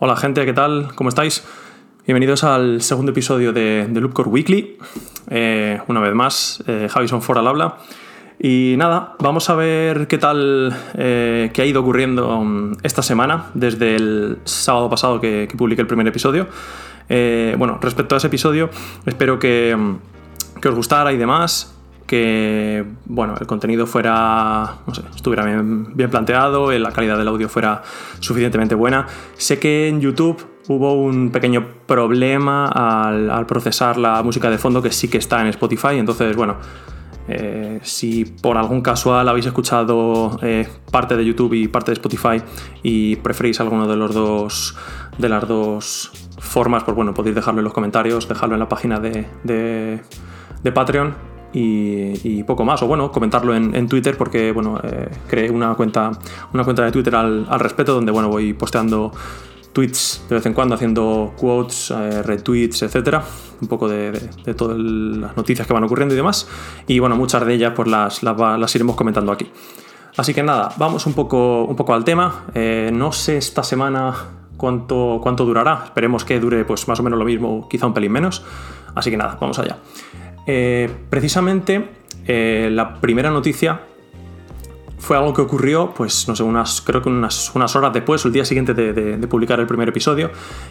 Hola gente, ¿qué tal? ¿Cómo estáis? Bienvenidos al segundo episodio de, Loopcore Weekly. Eh, una vez más, eh, Javison Ford al habla. Y nada, vamos a ver qué tal, eh, ha ido ocurriendo um, esta semana, desde el sábado pasado que, que publiqué el primer episodio. Eh, bueno, respecto a ese episodio, espero que, um, que os gustara y demás que bueno, el contenido fuera, no sé, estuviera bien, bien, planteado, la calidad del audio fuera suficientemente buena. Sé que en YouTube hubo un pequeño problema al, procesar la música de fondo que sí que está en Spotify, entonces bueno, eh, si por algún casual habéis escuchado eh, parte de YouTube y parte de Spotify y preferís alguno de los dos de las dos formas, pues bueno, podéis dejarlo en los comentarios, dejarlo en la página de, de Patreon y, poco más. O bueno, comentarlo en, Twitter porque bueno, eh, creé una cuenta, una cuenta de Twitter al, al, respecto donde bueno, voy posteando tweets de vez en cuando, haciendo quotes, eh, retweets, etcétera. Un poco de, de, todas las noticias que van ocurriendo y demás. Y bueno, muchas de ellas pues las, las, las iremos comentando aquí. Así que nada, vamos un poco, un poco al tema. Eh, no sé esta semana cuánto, cuánto durará. Esperemos que dure pues más o menos lo mismo, quizá un pelín menos. Así que nada, vamos allá. Eh, precisamente eh, la primera noticia fue algo que ocurrió, pues no sé, unas, creo que unas, unas horas después, el día siguiente de, publicar el primer episodio,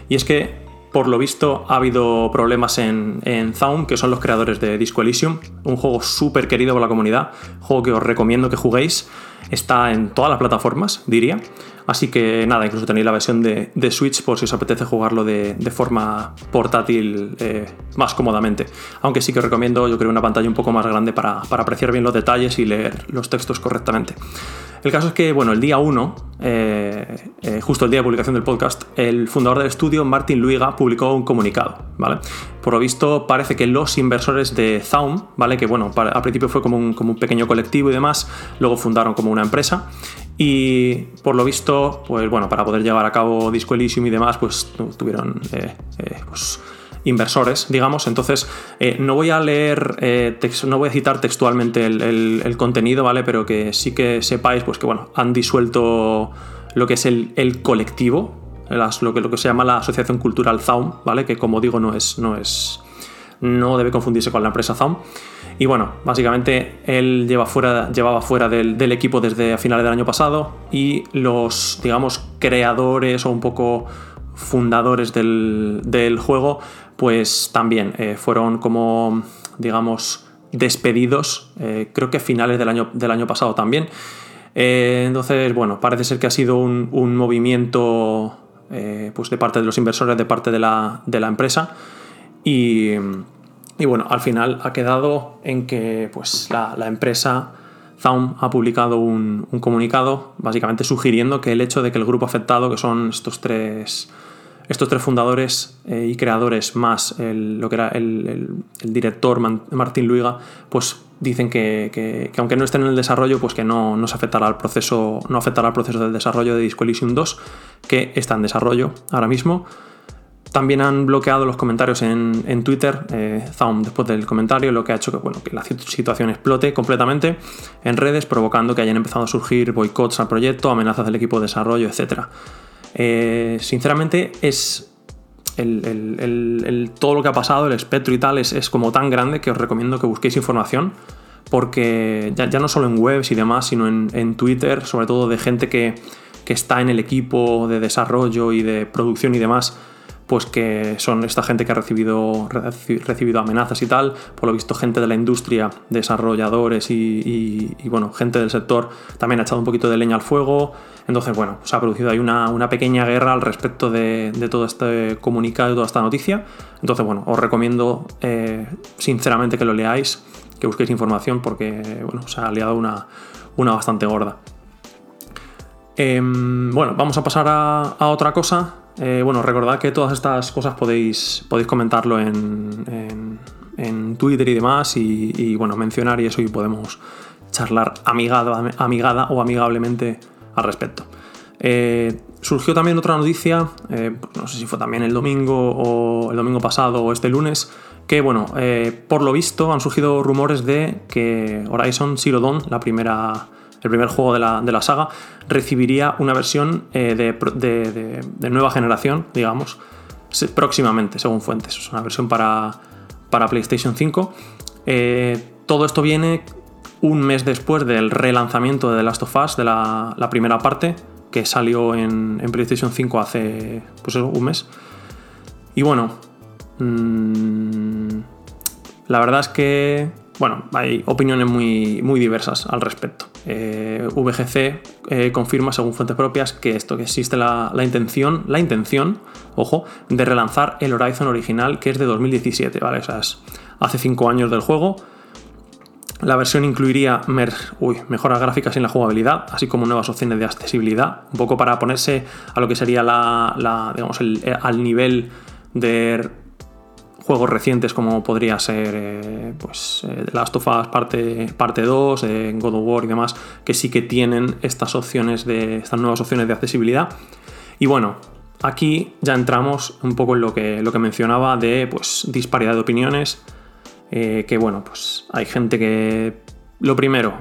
y es que por lo visto ha habido problemas en, en Zaum, que son los creadores de Disco Elysium, un juego súper querido por la comunidad, juego que os recomiendo que juguéis, está en todas las plataformas, diría. Así que nada, incluso tenéis la versión de, de Switch por si os apetece jugarlo de, de forma portátil eh, más cómodamente. Aunque sí que os recomiendo, yo creo, una pantalla un poco más grande para, para, apreciar bien los detalles y leer los textos correctamente. El caso es que, bueno, el día 1, eh, eh, justo el día de publicación del podcast, el fundador del estudio, Martin Luiga, publicó un comunicado, ¿vale? Por lo visto, parece que los inversores de Zaum, ¿vale? Que, bueno, al principio fue como un, como un pequeño colectivo y demás, luego fundaron como una empresa y por lo visto, pues bueno, para poder llevar a cabo Disco Elysium y demás, pues tuvieron eh, eh, pues, inversores, digamos. Entonces, eh, no voy a leer, no voy a citar textualmente el, contenido, ¿vale? Pero que sí que sepáis, pues que bueno, han disuelto lo que es el, colectivo, lo, que, lo que se llama la Asociación Cultural Zaum, ¿vale? Que como digo, no es, no es, no debe confundirse con la empresa Zaum. Y bueno, básicamente él lleva fuera, llevaba fuera del, del, equipo desde a finales del año pasado y los, digamos, creadores o un poco fundadores del, del juego, pues también eh, fueron como, digamos, despedidos, eh, creo que a finales del año, del año pasado también. Eh, entonces, bueno, parece ser que ha sido un, un movimiento pues de parte de los inversores, de parte de la, de la empresa. Y, y bueno, al final ha quedado en que pues, la, empresa Zaum ha publicado un, un, comunicado básicamente sugiriendo que el hecho de que el grupo afectado, que son estos tres, estos tres fundadores eh, y creadores más el, lo que era el, director Martín Luiga, pues dicen que, que, que, aunque no estén en el desarrollo, pues que no, no afectará al proceso, no afectará al proceso del desarrollo de Disco Elysium 2, que está en desarrollo ahora mismo. También han bloqueado los comentarios en, en Twitter, eh, después del comentario, lo que ha hecho que, bueno, que la situación explote completamente en redes, provocando que hayan empezado a surgir boicots al proyecto, amenazas del equipo de desarrollo, etc. Eh, sinceramente, es el, todo lo que ha pasado, el espectro y tal, es, es, como tan grande que os recomiendo que busquéis información, porque ya, ya no solo en webs y demás, sino en, en Twitter, sobre todo de gente que, que está en el equipo de desarrollo y de producción y demás pues que son esta gente que ha recibido, recibido amenazas y tal, por lo visto gente de la industria, desarrolladores y, bueno, gente del sector también ha echado un poquito de leña al fuego, entonces bueno, se ha producido ahí una, una pequeña guerra al respecto de, todo este comunicado toda esta noticia, entonces bueno, os recomiendo eh, sinceramente que lo leáis, que busquéis información porque bueno, se ha liado una, una bastante gorda. Eh, bueno, vamos a pasar a otra cosa eh, bueno, recordad que todas estas cosas podéis, podéis comentarlo en, Twitter y demás y, bueno, mencionar y eso y podemos charlar amigada, amigada o amigablemente al respecto. Eh, surgió también otra noticia, eh, no sé si fue también el domingo o el domingo pasado o este lunes, que bueno, por lo visto han surgido rumores de que Horizon Zero Dawn, la primera el primer juego de la, saga, recibiría una versión eh, de, nueva generación, digamos, próximamente, según fuentes. Es una versión para, para PlayStation 5. Eh, todo esto viene un mes después del relanzamiento de The Last of Us, de la, primera parte, que salió en, PlayStation 5 hace pues un mes. Y bueno, mm, la verdad es que bueno, hay opiniones muy, muy diversas al respecto. Eh, VGC eh, confirma, según fuentes propias, que esto, que existe la, intención, la intención, ojo, de relanzar el Horizon original, que es de 2017, ¿vale? O sea, es hace 5 años del juego. La versión incluiría mejoras gráficas en la jugabilidad, así como nuevas opciones de accesibilidad, un poco para ponerse a lo que sería la, digamos, al nivel de juegos recientes como podría ser eh, pues, eh, The Last of Us parte, parte 2, eh, God of War y demás, que sí que tienen estas opciones de. estas nuevas opciones de accesibilidad. Y bueno, aquí ya entramos un poco en lo que, lo que mencionaba de pues, disparidad de opiniones. que bueno, pues hay gente que. Lo primero,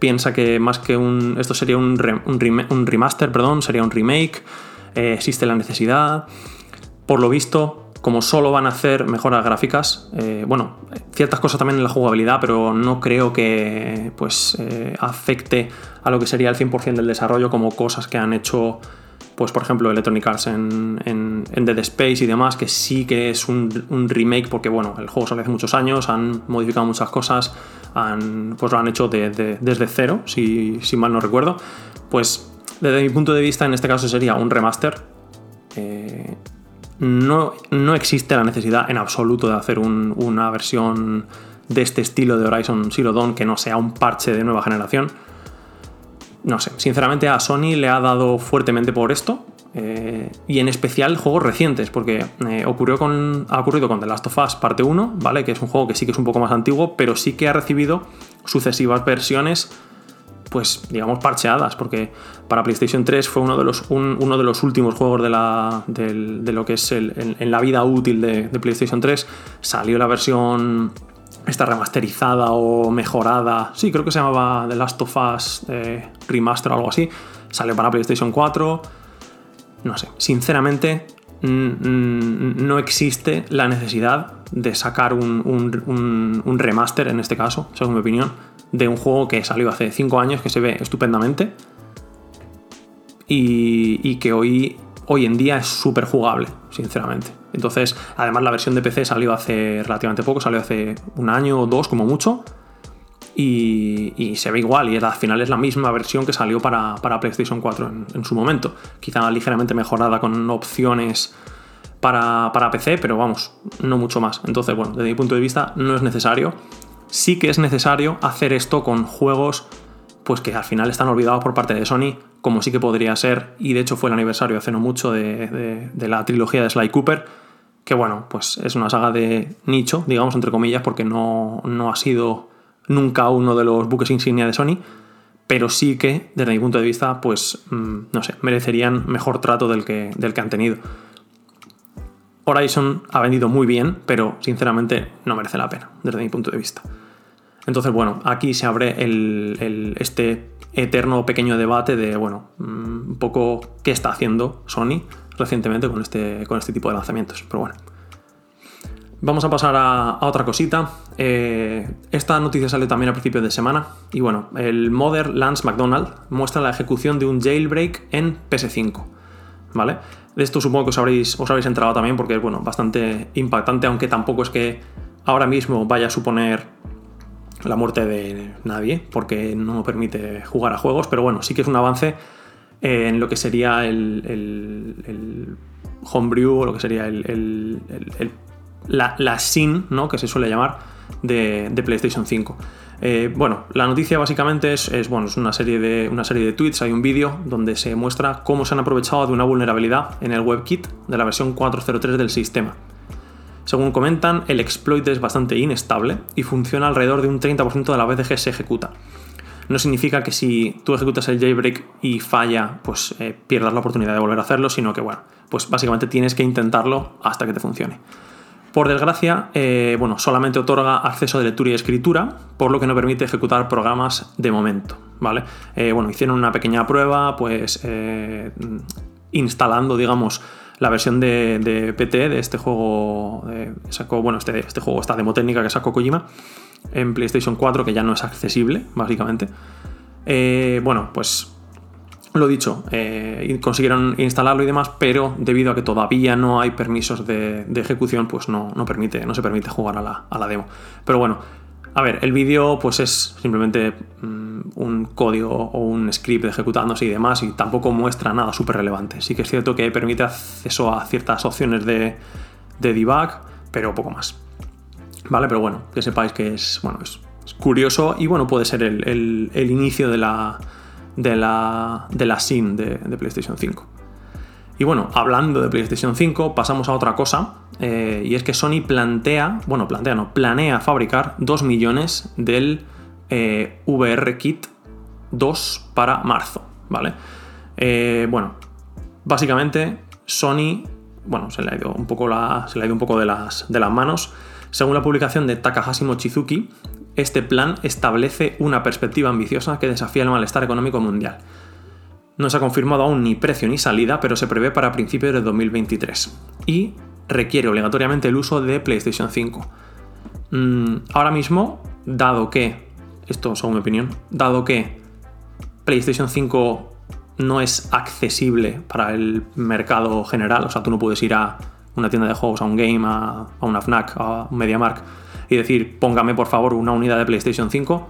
piensa que más que un. Esto sería un, un, remaster, perdón, sería un remake. existe la necesidad. Por lo visto, como solo van a hacer mejoras gráficas, eh, bueno, ciertas cosas también en la jugabilidad, pero no creo que pues, eh, afecte a lo que sería el 100% del desarrollo, como cosas que han hecho, pues por ejemplo, Electronic Arts en, Dead Space y demás, que sí que es un, remake, porque bueno, el juego sale hace muchos años, han modificado muchas cosas, han, pues lo han hecho desde cero, si, si mal no recuerdo. Pues desde mi punto de vista, en este caso sería un remaster. Eh, no, no existe la necesidad en absoluto de hacer una versión de este estilo de Horizon Zero Dawn que no sea un parche de nueva generación. No sé, sinceramente a Sony le ha dado fuertemente por esto. Eh, y en especial juegos recientes, porque eh, ocurrió con, ha ocurrido con The Last of Us parte 1, ¿vale? Que es un juego que sí que es un poco más antiguo, pero sí que ha recibido sucesivas versiones pues digamos parcheadas, porque para PlayStation 3 fue uno de los, uno de los últimos juegos de, la, de, lo que es el, en, la vida útil de, PlayStation 3. Salió la versión esta remasterizada o mejorada, sí, creo que se llamaba The Last of Us eh, Remaster o algo así. Salió para PlayStation 4. No sé, sinceramente no existe la necesidad de sacar un, un remaster en este caso, según mi opinión de un juego que salió hace 5 años, que se ve estupendamente y, que hoy, hoy en día es súper jugable, sinceramente. Entonces, además la versión de PC salió hace relativamente poco, salió hace un año o dos como mucho. Y, se ve igual, y al final es la misma versión que salió para, PlayStation 4 en, su momento. Quizá ligeramente mejorada con opciones para, para, PC, pero vamos, no mucho más. Entonces, bueno, desde mi punto de vista no es necesario sí que es necesario hacer esto con juegos pues que al final están olvidados por parte de Sony, como sí que podría ser, y de hecho fue el aniversario hace no mucho de, la trilogía de Sly Cooper, que bueno, pues es una saga de nicho, digamos, entre comillas, porque no, ha sido nunca uno de los buques insignia de Sony, pero sí que, desde mi punto de vista, pues, mm, no sé, merecerían mejor trato del que, del que han tenido. Horizon ha vendido muy bien, pero sinceramente no merece la pena, desde mi punto de vista. Entonces, bueno, aquí se abre este eterno pequeño debate de, bueno, mm, un poco qué está haciendo Sony recientemente con este, con este tipo de lanzamientos. Pero bueno. Vamos a pasar a, otra cosita. Eh, esta noticia salió también a principios de semana. Y bueno, el modder Lance McDonald muestra la ejecución de un jailbreak en PS5. ¿Vale? De esto supongo que os habréis, os enterado también porque es bueno, bastante impactante, aunque tampoco es que ahora mismo vaya a suponer la muerte de nadie, porque no permite jugar a juegos, pero bueno, sí que es un avance en lo que sería el, el, homebrew o lo que sería el, la, la, SIN, ¿no? que se suele llamar, de, de PlayStation 5. Eh, bueno, la noticia básicamente es, bueno, es una, serie de, una serie de tweets, hay un vídeo donde se muestra cómo se han aprovechado de una vulnerabilidad en el WebKit de la versión 4.03 del sistema. Según comentan, el exploit es bastante inestable y funciona alrededor de un 30% de la vez que se ejecuta. No significa que si tú ejecutas el jailbreak y falla, pues eh, pierdas la oportunidad de volver a hacerlo, sino que, bueno, pues básicamente tienes que intentarlo hasta que te funcione. Por desgracia, eh, bueno, solamente otorga acceso de lectura y escritura, por lo que no permite ejecutar programas de momento, ¿vale? Eh, bueno, hicieron una pequeña prueba, pues instalando, digamos, la versión de, PT de este juego. sacó, bueno, este, este, juego, esta demo técnica que sacó Kojima en PlayStation 4, que ya no es accesible, básicamente. bueno, pues lo dicho, eh, consiguieron instalarlo y demás, pero debido a que todavía no hay permisos de, ejecución, pues no, permite, no se permite jugar a la, demo. Pero bueno, a ver, el vídeo pues es simplemente mm, un código o un script ejecutándose y demás, y tampoco muestra nada súper relevante. Sí que es cierto que permite acceso a ciertas opciones de, debug, pero poco más. ¿Vale? Pero bueno, que sepáis que es, bueno, es, curioso y bueno, puede ser el inicio de la de la, de la SIM de, PlayStation 5. Y bueno, hablando de PlayStation 5, pasamos a otra cosa, eh, y es que Sony plantea, bueno, plantea, no, planea fabricar 2 millones del eh, VR Kit 2 para marzo, ¿vale? Eh, bueno, básicamente Sony, bueno, se le ha ido un poco, se le ha ido un poco de, las, de las manos. Según la publicación de Takahashi Mochizuki, este plan establece una perspectiva ambiciosa que desafía el malestar económico mundial. No se ha confirmado aún ni precio ni salida, pero se prevé para principios de 2023. Y requiere obligatoriamente el uso de PlayStation 5. Mm, ahora mismo, dado que, esto es mi opinión, dado que PlayStation 5 no es accesible para el mercado general, o sea, tú no puedes ir a una tienda de juegos, a un game, a, a una FNAC, a un MediaMark y decir, póngame por favor una unidad de PlayStation 5,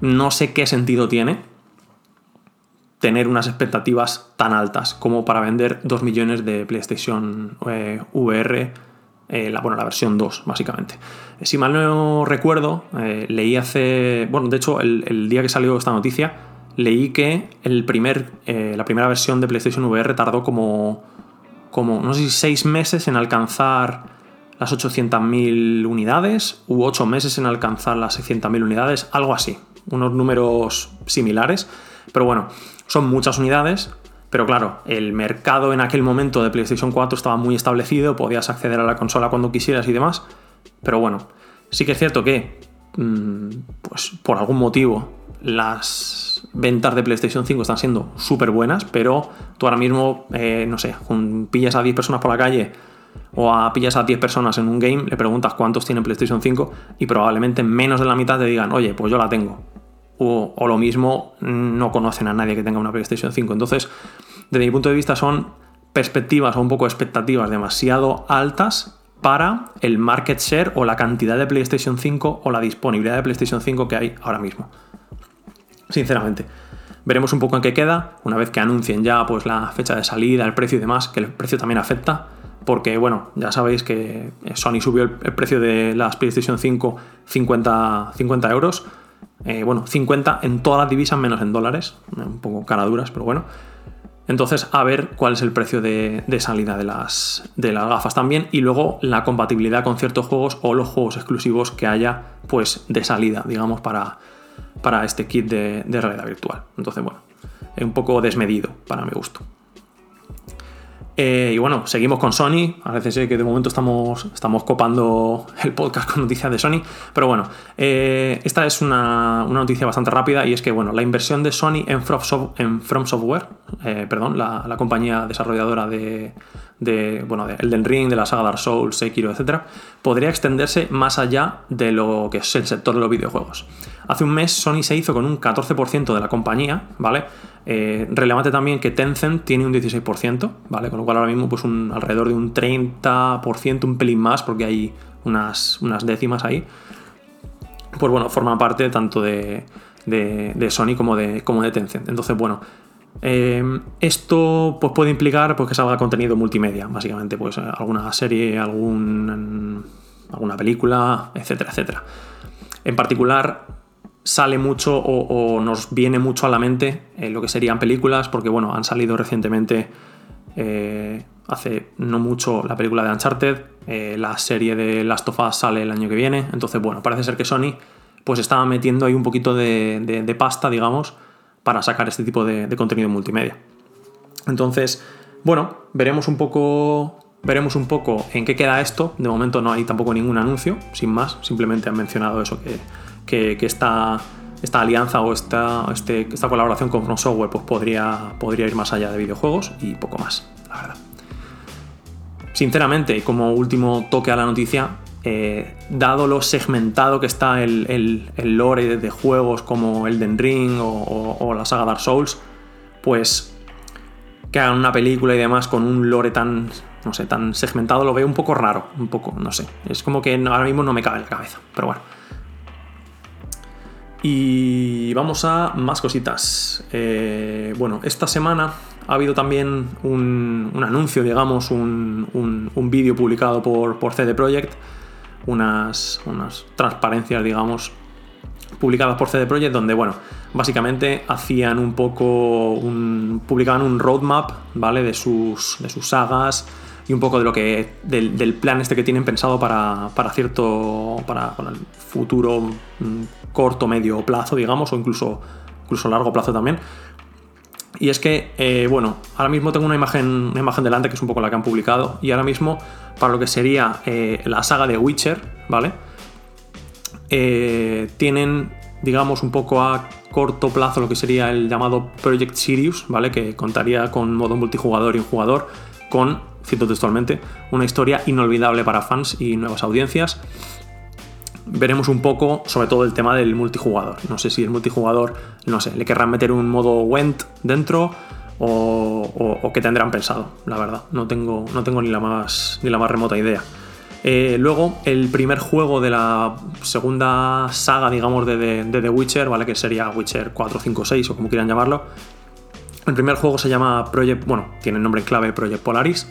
no sé qué sentido tiene tener unas expectativas tan altas como para vender 2 millones de PlayStation eh, VR, eh, la, bueno, la versión 2, básicamente. Si mal no recuerdo, eh, leí hace. Bueno, de hecho, el, día que salió esta noticia, leí que el primer, la primera versión de PlayStation VR tardó como. como, no sé si 6 meses en alcanzar las 800.000 unidades u 8 meses en alcanzar las 600.000 unidades, algo así, unos números similares, pero bueno, son muchas unidades, pero claro, el mercado en aquel momento de PlayStation 4 estaba muy establecido, podías acceder a la consola cuando quisieras y demás, pero bueno, sí que es cierto que, mm, pues por algún motivo, las ventas de PlayStation 5 están siendo súper buenas, pero tú ahora mismo, eh, no sé, pillas a 10 personas por la calle, o a pillas a 10 personas en un game, le preguntas cuántos tienen PlayStation 5 y probablemente menos de la mitad te digan, oye, pues yo la tengo. O, lo mismo, no conocen a nadie que tenga una PlayStation 5. Entonces, desde mi punto de vista, son perspectivas o un poco expectativas demasiado altas para el market share o la cantidad de PlayStation 5 o la disponibilidad de PlayStation 5 que hay ahora mismo. Sinceramente. Veremos un poco en qué queda, una vez que anuncien ya pues, la fecha de salida, el precio y demás, que el precio también afecta porque bueno, ya sabéis que Sony subió el, precio de las PlayStation 5 50, 50 euros. Eh, bueno, 50 en todas las divisas menos en dólares, un poco caraduras, pero bueno. Entonces, a ver cuál es el precio de, salida de las, de las gafas también y luego la compatibilidad con ciertos juegos o los juegos exclusivos que haya pues de salida, digamos, para, para este kit de, de realidad virtual. Entonces, bueno, es un poco desmedido para mi gusto. Eh, y bueno, seguimos con Sony. Sé que de momento estamos, estamos copando el podcast con noticias de Sony. Pero bueno, eh, esta es una, noticia bastante rápida y es que bueno, la inversión de Sony en From, Software, eh, perdón, la, compañía desarrolladora de, de, bueno, de Elden Ring, de la saga Dark Souls, Sekiro, etc., podría extenderse más allá de lo que es el sector de los videojuegos. Hace un mes Sony se hizo con un 14% de la compañía, ¿vale? Eh, relevante también que Tencent tiene un 16%, ¿vale? Con lo cual ahora mismo pues un, alrededor de un 30%, un pelín más, porque hay unas, unas décimas ahí. Pues bueno, forma parte tanto de, Sony como de, como de Tencent. Entonces, bueno, eh, esto pues, puede implicar pues, que salga contenido multimedia, básicamente, pues alguna serie, algún, alguna película, etcétera, etcétera. En particular, sale mucho o, nos viene mucho a la mente eh, lo que serían películas, porque bueno, han salido recientemente, eh, hace no mucho, la película de Uncharted, eh, la serie de Last of Us sale el año que viene, entonces bueno, parece ser que Sony pues estaba metiendo ahí un poquito de, pasta, digamos, para sacar este tipo de, de contenido multimedia. Entonces, bueno, veremos un poco veremos un poco en qué queda esto. De momento no hay tampoco ningún anuncio, sin más. Simplemente han mencionado eso, que, que, esta, alianza o esta, este, esta colaboración con From Software pues podría, ir más allá de videojuegos y poco más, la verdad. Sinceramente, como último toque a la noticia, eh, dado lo segmentado que está el, lore de juegos como Elden Ring o, la saga Dark Souls, pues que hagan una película y demás con un lore tan, no sé, tan segmentado lo veo un poco raro, un poco, no sé. Es como que ahora mismo no me cabe en la cabeza, pero bueno. Y vamos a más cositas. Eh, bueno, esta semana ha habido también un, anuncio, digamos, un, vídeo publicado por, por CD Projekt unas, unas transparencias, digamos, publicadas por CD Projekt, donde, bueno, básicamente hacían un poco, un, publicaban un roadmap, ¿vale? De sus, de sus sagas y un poco de lo que, del, plan este que tienen pensado para, para cierto, para, el futuro mm, corto, medio plazo, digamos, o incluso, incluso largo plazo también. Y es que, eh, bueno, ahora mismo tengo una imagen, una imagen delante que es un poco la que han publicado. Y ahora mismo, para lo que sería eh, la saga de Witcher, ¿vale? Eh, tienen, digamos, un poco a corto plazo lo que sería el llamado Project Sirius, ¿vale? Que contaría con modo multijugador y un jugador, con, cito textualmente, una historia inolvidable para fans y nuevas audiencias veremos un poco sobre todo el tema del multijugador. No sé si el multijugador, no sé, le querrán meter un modo Went dentro o, o, qué tendrán pensado, la verdad. No tengo, no tengo ni, la más, ni la más remota idea. Eh, luego, el primer juego de la segunda saga, digamos, de, The Witcher, ¿vale? Que sería Witcher 4, 5, 6 o como quieran llamarlo. El primer juego se llama Project, bueno, tiene el nombre en clave Project Polaris.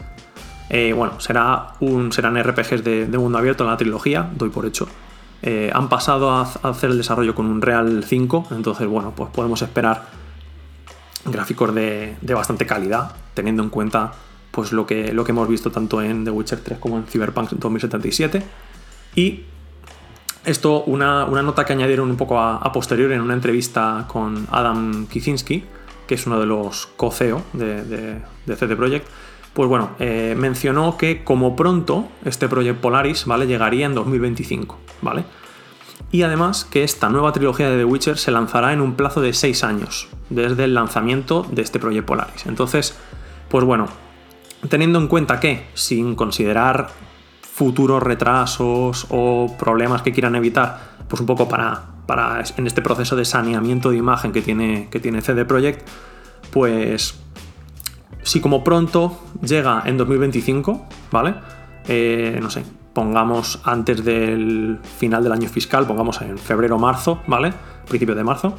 Eh, bueno, será un, serán RPGs de, de mundo abierto en la trilogía, doy por hecho. Eh, han pasado a, hacer el desarrollo con un Real 5, entonces bueno, pues podemos esperar gráficos de, bastante calidad, teniendo en cuenta pues lo que, lo que hemos visto tanto en The Witcher 3 como en Cyberpunk 2077. Y esto, una, nota que añadieron un poco a, posteriori en una entrevista con Adam Kicinski, que es uno de los co-CEO de, de, CD Projekt, pues bueno, eh, mencionó que como pronto este Project Polaris, ¿vale? Llegaría en 2025, ¿vale? Y además que esta nueva trilogía de The Witcher se lanzará en un plazo de 6 años, desde el lanzamiento de este Project Polaris. Entonces, pues bueno, teniendo en cuenta que, sin considerar futuros retrasos o problemas que quieran evitar, pues un poco para, para en este proceso de saneamiento de imagen que tiene, que tiene CD Projekt, pues si como pronto llega en 2025, ¿vale? Eh, no sé, pongamos antes del final del año fiscal, pongamos en febrero marzo, ¿vale? Principio de marzo.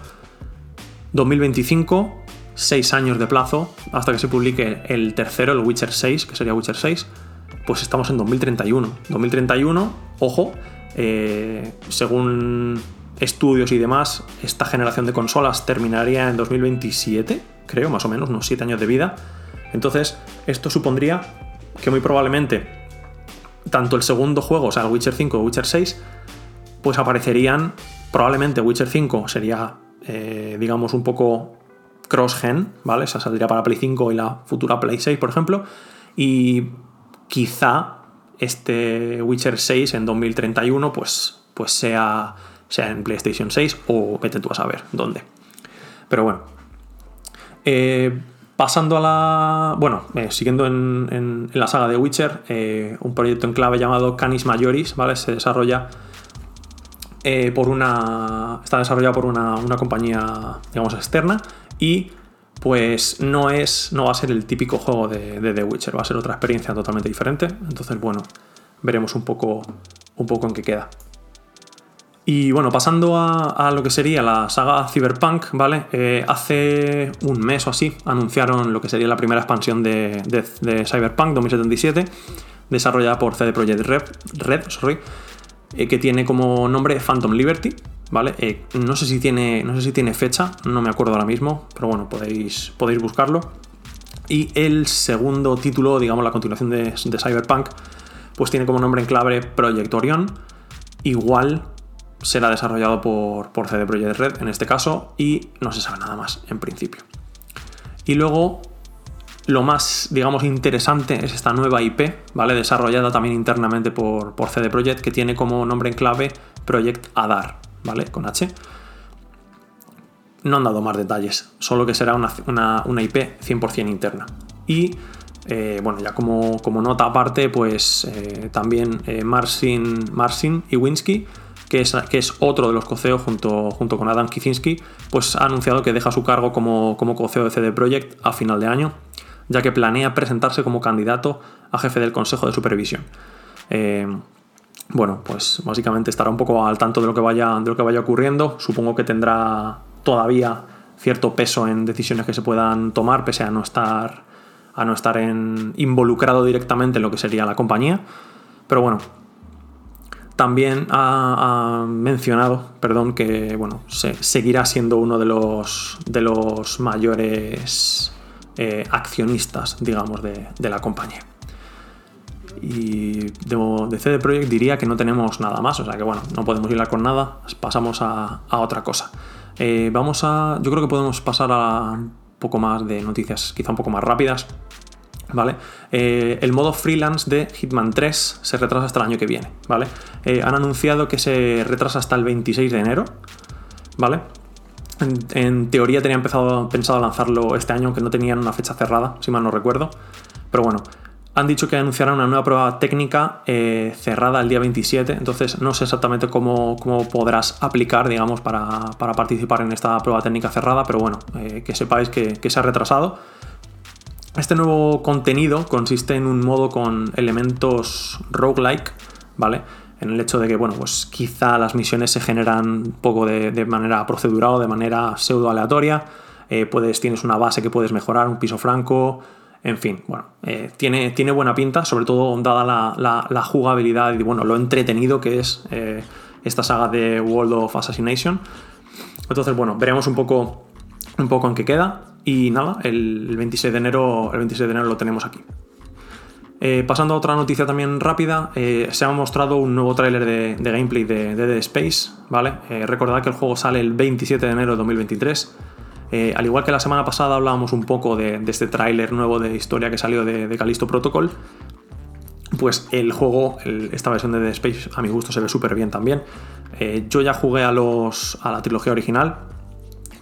2025, 6 años de plazo hasta que se publique el tercero, el Witcher 6, que sería Witcher 6, pues estamos en 2031. 2031, ojo, eh, según estudios y demás, esta generación de consolas terminaría en 2027, creo, más o menos, unos 7 años de vida. Entonces, esto supondría que muy probablemente tanto el segundo juego, o sea, el Witcher 5 o Witcher 6, pues aparecerían, probablemente Witcher 5 sería, eh, digamos, un poco cross-gen, ¿vale? O sea, saldría para Play 5 y la futura Play 6, por ejemplo, y quizá este Witcher 6 en 2031, pues, pues sea, sea en PlayStation 6 o vete tú a saber dónde. Pero bueno. Eh, Pasando a la. Bueno, eh, siguiendo en, la saga de Witcher, eh, un proyecto en clave llamado Canis Majoris, ¿vale? Se desarrolla eh, por una. Está desarrollado por una, compañía, digamos, externa. Y pues no es. No va a ser el típico juego de, de, The Witcher, va a ser otra experiencia totalmente diferente. Entonces, bueno, veremos un poco. un poco en qué queda. Y bueno, pasando a, lo que sería la saga Cyberpunk, ¿vale? Eh, hace un mes o así anunciaron lo que sería la primera expansión de, Cyberpunk 2077, desarrollada por CD Projekt Red, Red sorry, eh, que tiene como nombre Phantom Liberty, ¿vale? Eh, no, sé si tiene, no sé si tiene fecha, no me acuerdo ahora mismo, pero bueno, podéis, podéis buscarlo. Y el segundo título, digamos la continuación de, Cyberpunk, pues tiene como nombre en clave Project Orion. Igual será desarrollado por, por CD Projekt Red en este caso y no se sabe nada más en principio. Y luego, lo más, digamos, interesante es esta nueva IP, ¿vale? Desarrollada también internamente por, por CD Projekt, que tiene como nombre en clave Project Adar, ¿vale? Con H. No han dado más detalles, solo que será una, IP 100% interna. Y, eh, bueno, ya como, como, nota aparte, pues eh, también eh, Marcin, Marcin Iwinski, que es, otro de los coceos junto, junto con Adam Kicinski, pues ha anunciado que deja su cargo como, como coceo de CD Projekt a final de año ya que planea presentarse como candidato a jefe del Consejo de Supervisión. Eh, bueno, pues básicamente estará un poco al tanto de lo, que vaya, de lo que vaya ocurriendo. Supongo que tendrá todavía cierto peso en decisiones que se puedan tomar, pese a no estar, a no estar involucrado directamente en lo que sería la compañía. Pero bueno, también ha, mencionado, perdón, que bueno, seguirá siendo uno de los, de los mayores eh, accionistas, digamos, de, la compañía. Y de, CD Projekt diría que no tenemos nada más, o sea que bueno, no podemos ir con nada, pasamos a, otra cosa. Eh, vamos a. Yo creo que podemos pasar a un poco más de noticias, quizá un poco más rápidas. ¿Vale? Eh, el modo freelance de Hitman 3 se retrasa hasta el año que viene, ¿vale? han anunciado que se retrasa hasta el 26 de enero, ¿vale? En, teoría tenía empezado, pensado lanzarlo este año, aunque no tenían una fecha cerrada, si mal no recuerdo. Pero bueno, han dicho que anunciarán una nueva prueba técnica eh, cerrada el día 27, entonces no sé exactamente cómo, podrás aplicar, digamos, para, participar en esta prueba técnica cerrada, pero bueno, eh, que sepáis que se ha retrasado. Este nuevo contenido consiste en un modo con elementos roguelike, ¿vale? en el hecho de que, bueno, pues quizá las misiones se generan un poco de, manera procedural o de manera pseudo aleatoria. Eh, puedes, tienes una base que puedes mejorar, un piso franco, en fin, bueno, eh, tiene, tiene, buena pinta, sobre todo dada la, jugabilidad y bueno, lo entretenido que es eh, esta saga de World of Assassination. Entonces, bueno, veremos un poco, un poco en qué queda. Y nada, el 26 de enero, el 26 de enero lo tenemos aquí. Eh, pasando a otra noticia también rápida, eh, se ha mostrado un nuevo tráiler de, gameplay de, Dead Space, ¿vale? Eh, recordad que el juego sale el 27 de enero de 2023. al igual que la semana pasada hablábamos un poco de, este tráiler nuevo de historia que salió de, Callisto Protocol, pues el juego, esta versión de Dead Space a mi gusto se ve súper bien también. yo ya jugué a, los, a la trilogía original,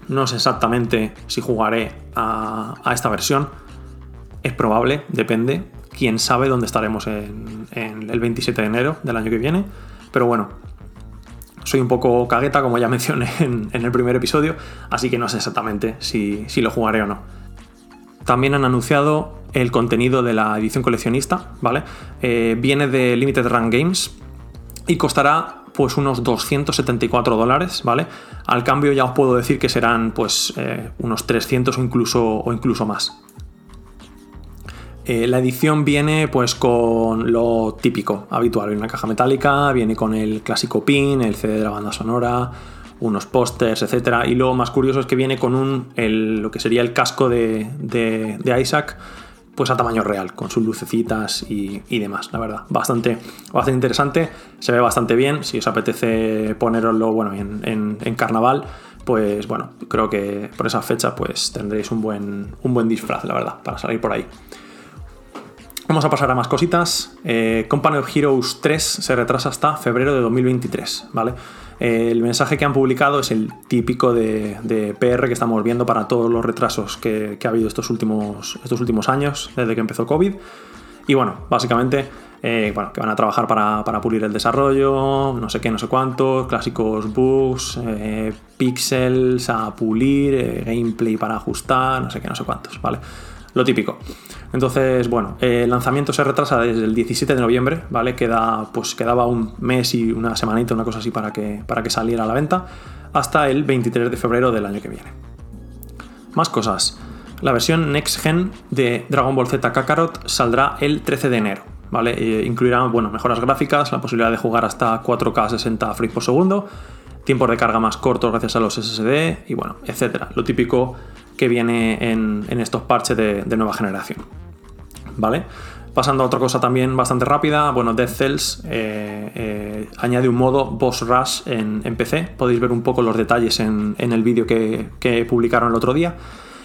no sé exactamente si jugaré a, esta versión, es probable, depende quién sabe dónde estaremos en, el 27 de enero del año que viene. Pero bueno, soy un poco cagueta, como ya mencioné en, el primer episodio, así que no sé exactamente si, lo jugaré o no. También han anunciado el contenido de la edición coleccionista, ¿vale? Eh, viene de Limited Run Games y costará pues unos 274 dólares, ¿vale? Al cambio ya os puedo decir que serán pues eh, unos 300 o incluso, o incluso más. Eh, la edición viene pues con lo típico, habitual, una caja metálica, viene con el clásico pin, el CD de la banda sonora, unos pósters, etc. Y lo más curioso es que viene con un, lo que sería el casco de, Isaac, pues a tamaño real, con sus lucecitas y, demás, la verdad. Bastante, bastante interesante, se ve bastante bien, si os apetece poneroslo bueno, en, en, carnaval, pues bueno, creo que por esa fecha pues tendréis un buen, un buen disfraz, la verdad, para salir por ahí. Vamos a pasar a más cositas. Eh, Company of Heroes 3 se retrasa hasta febrero de 2023, ¿vale? Eh, el mensaje que han publicado es el típico de, PR que estamos viendo para todos los retrasos que, ha habido estos últimos, estos últimos años, desde que empezó COVID. Y bueno, básicamente, eh, bueno, que van a trabajar para, pulir el desarrollo, no sé qué, no sé cuántos, clásicos bugs, pixels a pulir, gameplay para ajustar, no sé qué, no sé cuántos, ¿vale? Lo típico. Entonces, bueno, el lanzamiento se retrasa desde el 17 de noviembre, ¿vale? Pues quedaba un mes y una semanita, una cosa así para que, para que saliera a la venta, hasta el 23 de febrero del año que viene. Más cosas. La versión Next Gen de Dragon Ball Z Kakarot saldrá el 13 de enero, ¿vale? Eh, incluirá, bueno, mejoras gráficas, la posibilidad de jugar hasta 4K 60 frames por segundo, tiempos de carga más cortos gracias a los SSD y bueno, etcétera. Lo típico que viene en, estos parches de, nueva generación. ¿Vale? Pasando a otra cosa también bastante rápida, bueno, Death Cells eh, eh, añade un modo Boss Rush en, PC. Podéis ver un poco los detalles en, el vídeo que, publicaron el otro día.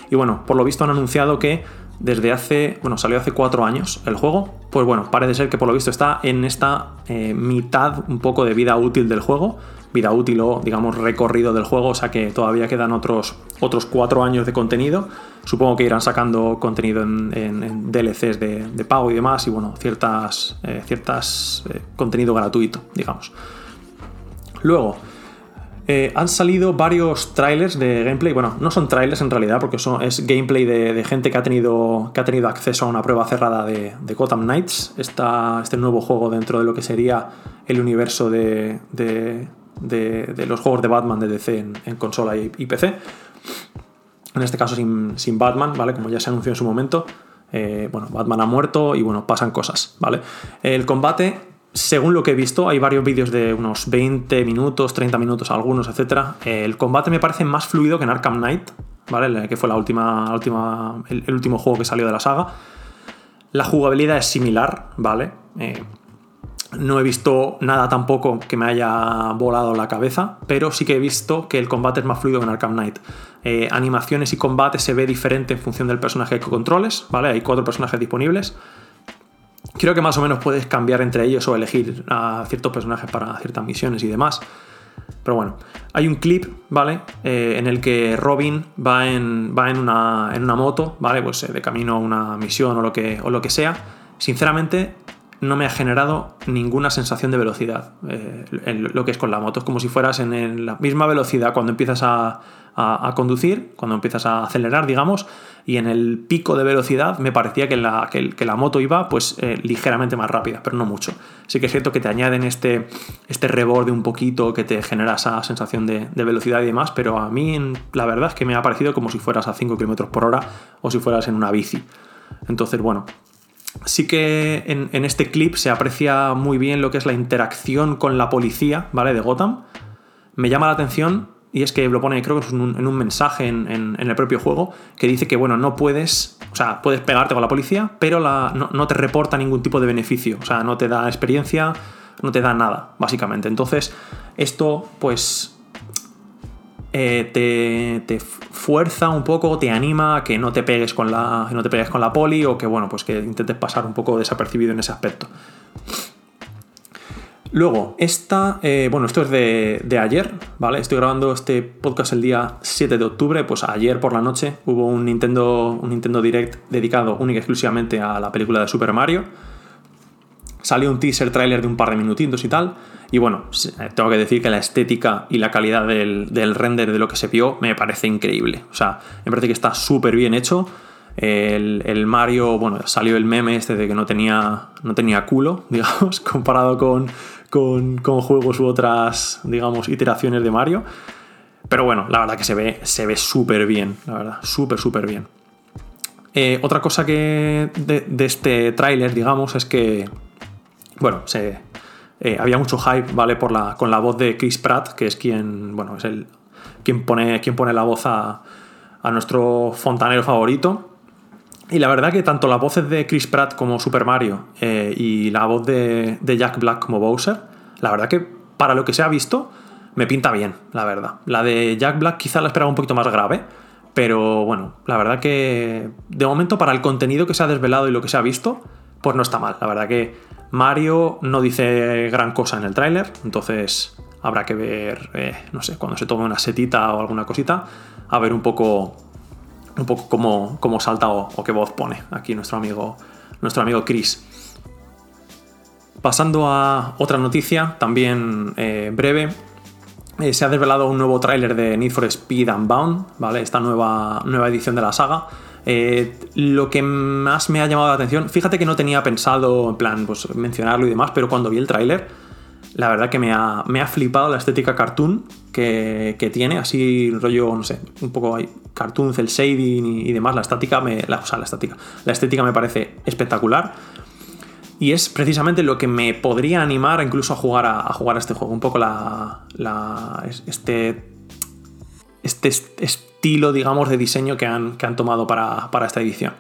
Y bueno, por lo visto han anunciado que desde hace, bueno, salió hace cuatro años el juego, pues bueno, parece ser que por lo visto está en esta eh, mitad un poco de vida útil del juego, vida útil o digamos recorrido del juego, o sea que todavía quedan otros, otros cuatro años de contenido, supongo que irán sacando contenido en, DLCs de, pago y demás, y bueno, ciertas, eh, ciertas eh, contenido gratuito, digamos. Luego, eh, han salido varios trailers de gameplay. Bueno, no son trailers en realidad, porque son, es gameplay de, gente que ha, tenido, que ha tenido acceso a una prueba cerrada de, Gotham Knights, este nuevo juego dentro de lo que sería el universo de, los juegos de Batman de DC en, consola y, PC. En este caso sin, Batman, ¿vale? Como ya se anunció en su momento. Eh, bueno, Batman ha muerto y bueno, pasan cosas, ¿vale? El combate según lo que he visto, hay varios vídeos de unos 20 minutos, 30 minutos algunos, etc. El combate me parece más fluido que en Arkham Knight, ¿vale? Que fue la última, última, el, último juego que salió de la saga. La jugabilidad es similar, ¿vale? Eh, no he visto nada tampoco que me haya volado la cabeza, pero sí que he visto que el combate es más fluido que en Arkham Knight. Eh, animaciones y combate se ve diferente en función del personaje que controles, ¿vale? Hay cuatro personajes disponibles. Creo que más o menos puedes cambiar entre ellos o elegir a ciertos personajes para ciertas misiones y demás. Pero bueno, hay un clip, ¿vale? Eh, en el que Robin va en, va en, una, en una moto, ¿vale? Pues eh, de camino a una misión o lo, que, o lo que sea. Sinceramente, no me ha generado ninguna sensación de velocidad eh, en lo que es con la moto. Es como si fueras en la misma velocidad cuando empiezas a, a, conducir, cuando empiezas a acelerar, digamos, y en el pico de velocidad me parecía que la, que, la moto iba pues eh, ligeramente más rápida, pero no mucho. Sí que es cierto que te añaden este, este reborde un poquito que te genera esa sensación de, velocidad y demás, pero a mí la verdad es que me ha parecido como si fueras a 5 km por hora o si fueras en una bici. Entonces, bueno, sí que en, en, este clip se aprecia muy bien lo que es la interacción con la policía, ¿vale? De Gotham. Me llama la atención y es que lo pone, creo que es en un, mensaje en, el propio juego, que dice que, bueno, no puedes, o sea, puedes pegarte con la policía, pero la, no, te reporta ningún tipo de beneficio, o sea, no te da experiencia, no te da nada, básicamente. Entonces, esto, pues, eh, te, fuerza un poco, te anima a que no te pegues con la, no te pegues con la poli o que, bueno, pues que intentes pasar un poco desapercibido en ese aspecto. Luego, esta, eh, bueno, esto es de, ayer, ¿vale? Estoy grabando este podcast el día 7 de octubre, pues ayer por la noche hubo un Nintendo, un Nintendo Direct dedicado única y exclusivamente a la película de Super Mario. Salió un teaser trailer de un par de minutitos y tal. Y bueno, eh, tengo que decir que la estética y la calidad del, render de lo que se vio me parece increíble. O sea, me parece que está súper bien hecho. El, Mario, bueno, salió el meme este de que no tenía, no tenía culo, digamos, comparado con, con, juegos u otras, digamos, iteraciones de Mario. Pero bueno, la verdad que se ve se ve súper bien, la verdad, súper, súper bien. Eh, otra cosa que de, este tráiler, digamos, es que, bueno, se, eh, había mucho hype, ¿vale? Por la, con la voz de Chris Pratt, que es quien, bueno, es el, quien, pone, quien pone la voz a, nuestro fontanero favorito. Y la verdad que tanto las voces de Chris Pratt como Super Mario eh, y la voz de, Jack Black como Bowser, la verdad que para lo que se ha visto, me pinta bien, la verdad. La de Jack Black quizá la esperaba un poquito más grave, pero bueno, la verdad que de momento para el contenido que se ha desvelado y lo que se ha visto, pues no está mal. La verdad que Mario no dice gran cosa en el tráiler, entonces habrá que ver, eh, no sé, cuando se tome una setita o alguna cosita, a ver un poco un poco cómo, salta o, qué voz pone aquí nuestro amigo, nuestro amigo Chris. Pasando a otra noticia, también eh, breve, eh, se ha desvelado un nuevo tráiler de Need for Speed Unbound, ¿vale? Esta nueva, nueva edición de la saga. Eh, lo que más me ha llamado la atención, fíjate que no tenía pensado en plan pues, mencionarlo y demás, pero cuando vi el tráiler, la verdad que me ha, me ha flipado la estética cartoon que, tiene, así rollo, no sé, un poco cartoon, el shading y, demás, la estática, me, la, la estática, la estética me parece espectacular. Y es precisamente lo que me podría animar incluso a jugar a, jugar a este juego. Un poco la, la, este, este estilo, digamos, de diseño que han, que han tomado para, para esta edición.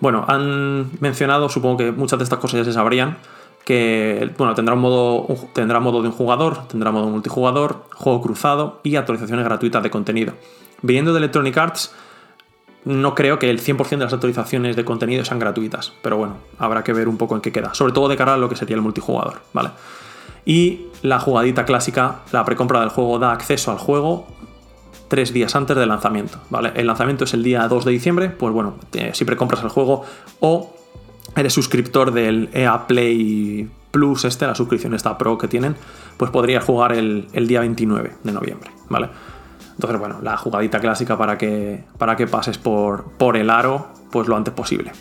Bueno, han mencionado, supongo que muchas de estas cosas ya se sabrían, que bueno, tendrá, un modo, tendrá modo de un jugador, tendrá modo multijugador, juego cruzado y actualizaciones gratuitas de contenido. Viniendo de Electronic Arts, no creo que el 100% de las actualizaciones de contenido sean gratuitas, pero bueno, habrá que ver un poco en qué queda, sobre todo de cara a lo que sería el multijugador, ¿vale? Y la jugadita clásica, la precompra del juego da acceso al juego tres días antes del lanzamiento, ¿vale? El lanzamiento es el día 2 de diciembre, pues bueno, si precompras el juego o eres suscriptor del EA Play Plus, este, la suscripción esta Pro que tienen, pues podrías jugar el, día 29 de noviembre, ¿vale? Entonces, bueno, la jugadita clásica para que, para que pases por, por el aro, pues lo antes posible.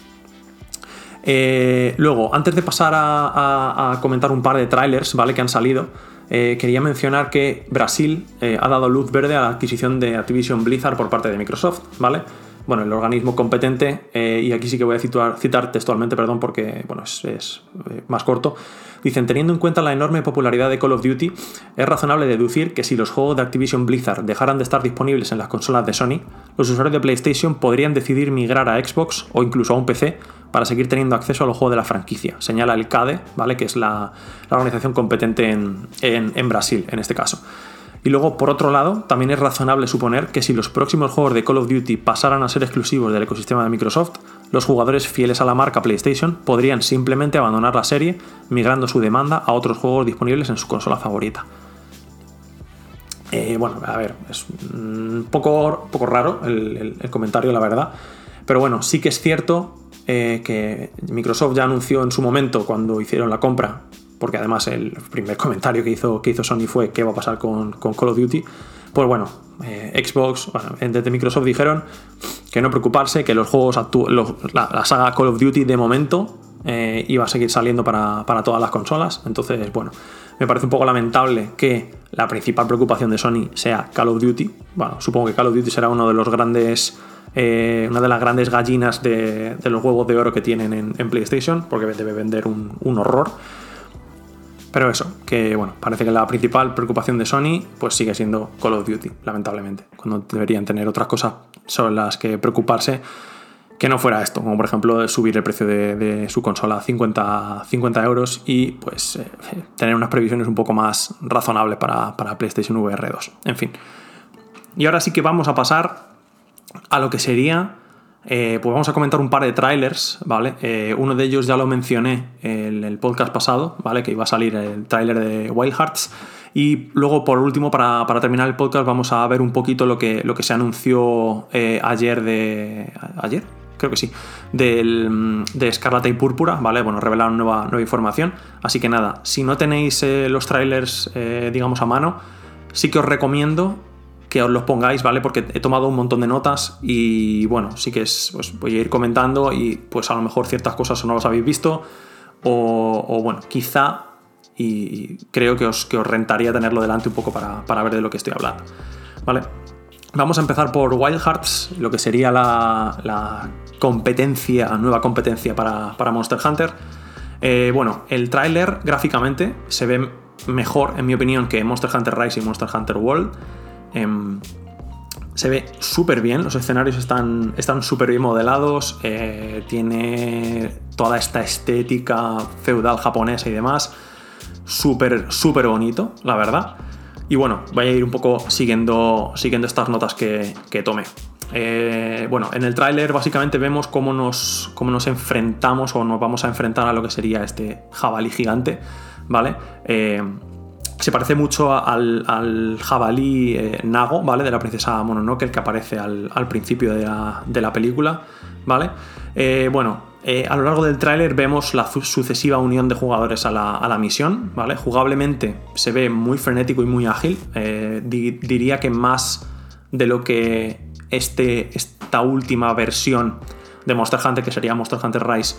Eh, luego, antes de pasar a, comentar un par de trailers, ¿vale? Que han salido, eh, quería mencionar que Brasil eh, ha dado luz verde a la adquisición de Activision Blizzard por parte de Microsoft, ¿vale? Bueno, el organismo competente, eh, y aquí sí que voy a citar, citar textualmente, perdón, porque bueno, es, eh, más corto, dicen, teniendo en cuenta la enorme popularidad de Call of Duty, es razonable deducir que si los juegos de Activision Blizzard dejaran de estar disponibles en las consolas de Sony, los usuarios de PlayStation podrían decidir migrar a Xbox o incluso a un PC para seguir teniendo acceso a los juegos de la franquicia. Señala el CADE, ¿vale? que es la, organización competente en Brasil, en este caso. Y luego, por otro lado, también es razonable suponer que si los próximos juegos de Call of Duty pasaran a ser exclusivos del ecosistema de Microsoft, los jugadores fieles a la marca PlayStation podrían simplemente abandonar la serie, migrando su demanda a otros juegos disponibles en su consola favorita. Eh, bueno, a ver, es un poco, poco raro el, comentario, la verdad. Pero bueno, sí que es cierto eh, que Microsoft ya anunció en su momento, cuando hicieron la compra, porque además el primer comentario que hizo, que hizo Sony fue qué va a pasar con, Call of Duty. Pues bueno, eh, Xbox, bueno, desde Microsoft dijeron que no preocuparse, que los juegos, la, saga Call of Duty de momento eh, iba a seguir saliendo para, todas las consolas. Entonces, bueno, me parece un poco lamentable que la principal preocupación de Sony sea Call of Duty. Bueno, supongo que Call of Duty será uno de los grandes. Eh, una de las grandes gallinas de, los huevos de oro que tienen en, PlayStation, porque debe vender un, un horror. Pero eso, que bueno, parece que la principal preocupación de Sony pues sigue siendo Call of Duty, lamentablemente, cuando deberían tener otras cosas sobre las que preocuparse que no fuera esto, como por ejemplo subir el precio de, su consola a 50, 50 euros y pues eh, tener unas previsiones un poco más razonables para, para PlayStation VR 2. En fin. Y ahora sí que vamos a pasar a lo que sería eh, pues vamos a comentar un par de trailers, ¿vale? Eh, uno de ellos ya lo mencioné en el podcast pasado, ¿vale? Que iba a salir el tráiler de Wild Hearts. Y luego, por último, para, terminar el podcast, vamos a ver un poquito lo que, lo que se anunció eh, ayer de. ¿Ayer? Creo que sí. Del, de Escarlata y Púrpura, ¿vale? Bueno, revelaron nueva, nueva información. Así que nada, si no tenéis los trailers, digamos, a mano, sí que os recomiendo que os los pongáis, ¿vale? Porque he tomado un montón de notas y bueno, sí que es, pues voy a ir comentando y pues a lo mejor ciertas cosas no las habéis visto o, bueno, quizá y creo que os, que os rentaría tenerlo delante un poco para, ver de lo que estoy hablando, ¿vale? Vamos a empezar por Wild Hearts, lo que sería la, competencia, nueva competencia para, Monster Hunter. Eh, bueno, el tráiler gráficamente se ve mejor, en mi opinión, que Monster Hunter Rise y Monster Hunter World. Em, se ve súper bien, los escenarios están súper bien modelados, eh, tiene toda esta estética feudal japonesa y demás, súper, súper bonito, la verdad. Y bueno, voy a ir un poco siguiendo, siguiendo estas notas que, que tomé. Eh, bueno, en el tráiler básicamente vemos cómo nos, cómo nos enfrentamos o nos vamos a enfrentar a lo que sería este jabalí gigante, ¿vale? Eh, se parece mucho al, jabalí eh, Nago, ¿vale? De la princesa Mononoke, que aparece al, principio de la, película, ¿vale? Eh, bueno, eh, a lo largo del tráiler vemos la sucesiva unión de jugadores a la, misión, ¿vale? Jugablemente se ve muy frenético y muy ágil. diría que más de lo que este, esta última versión de Monster Hunter, que sería Monster Hunter Rise,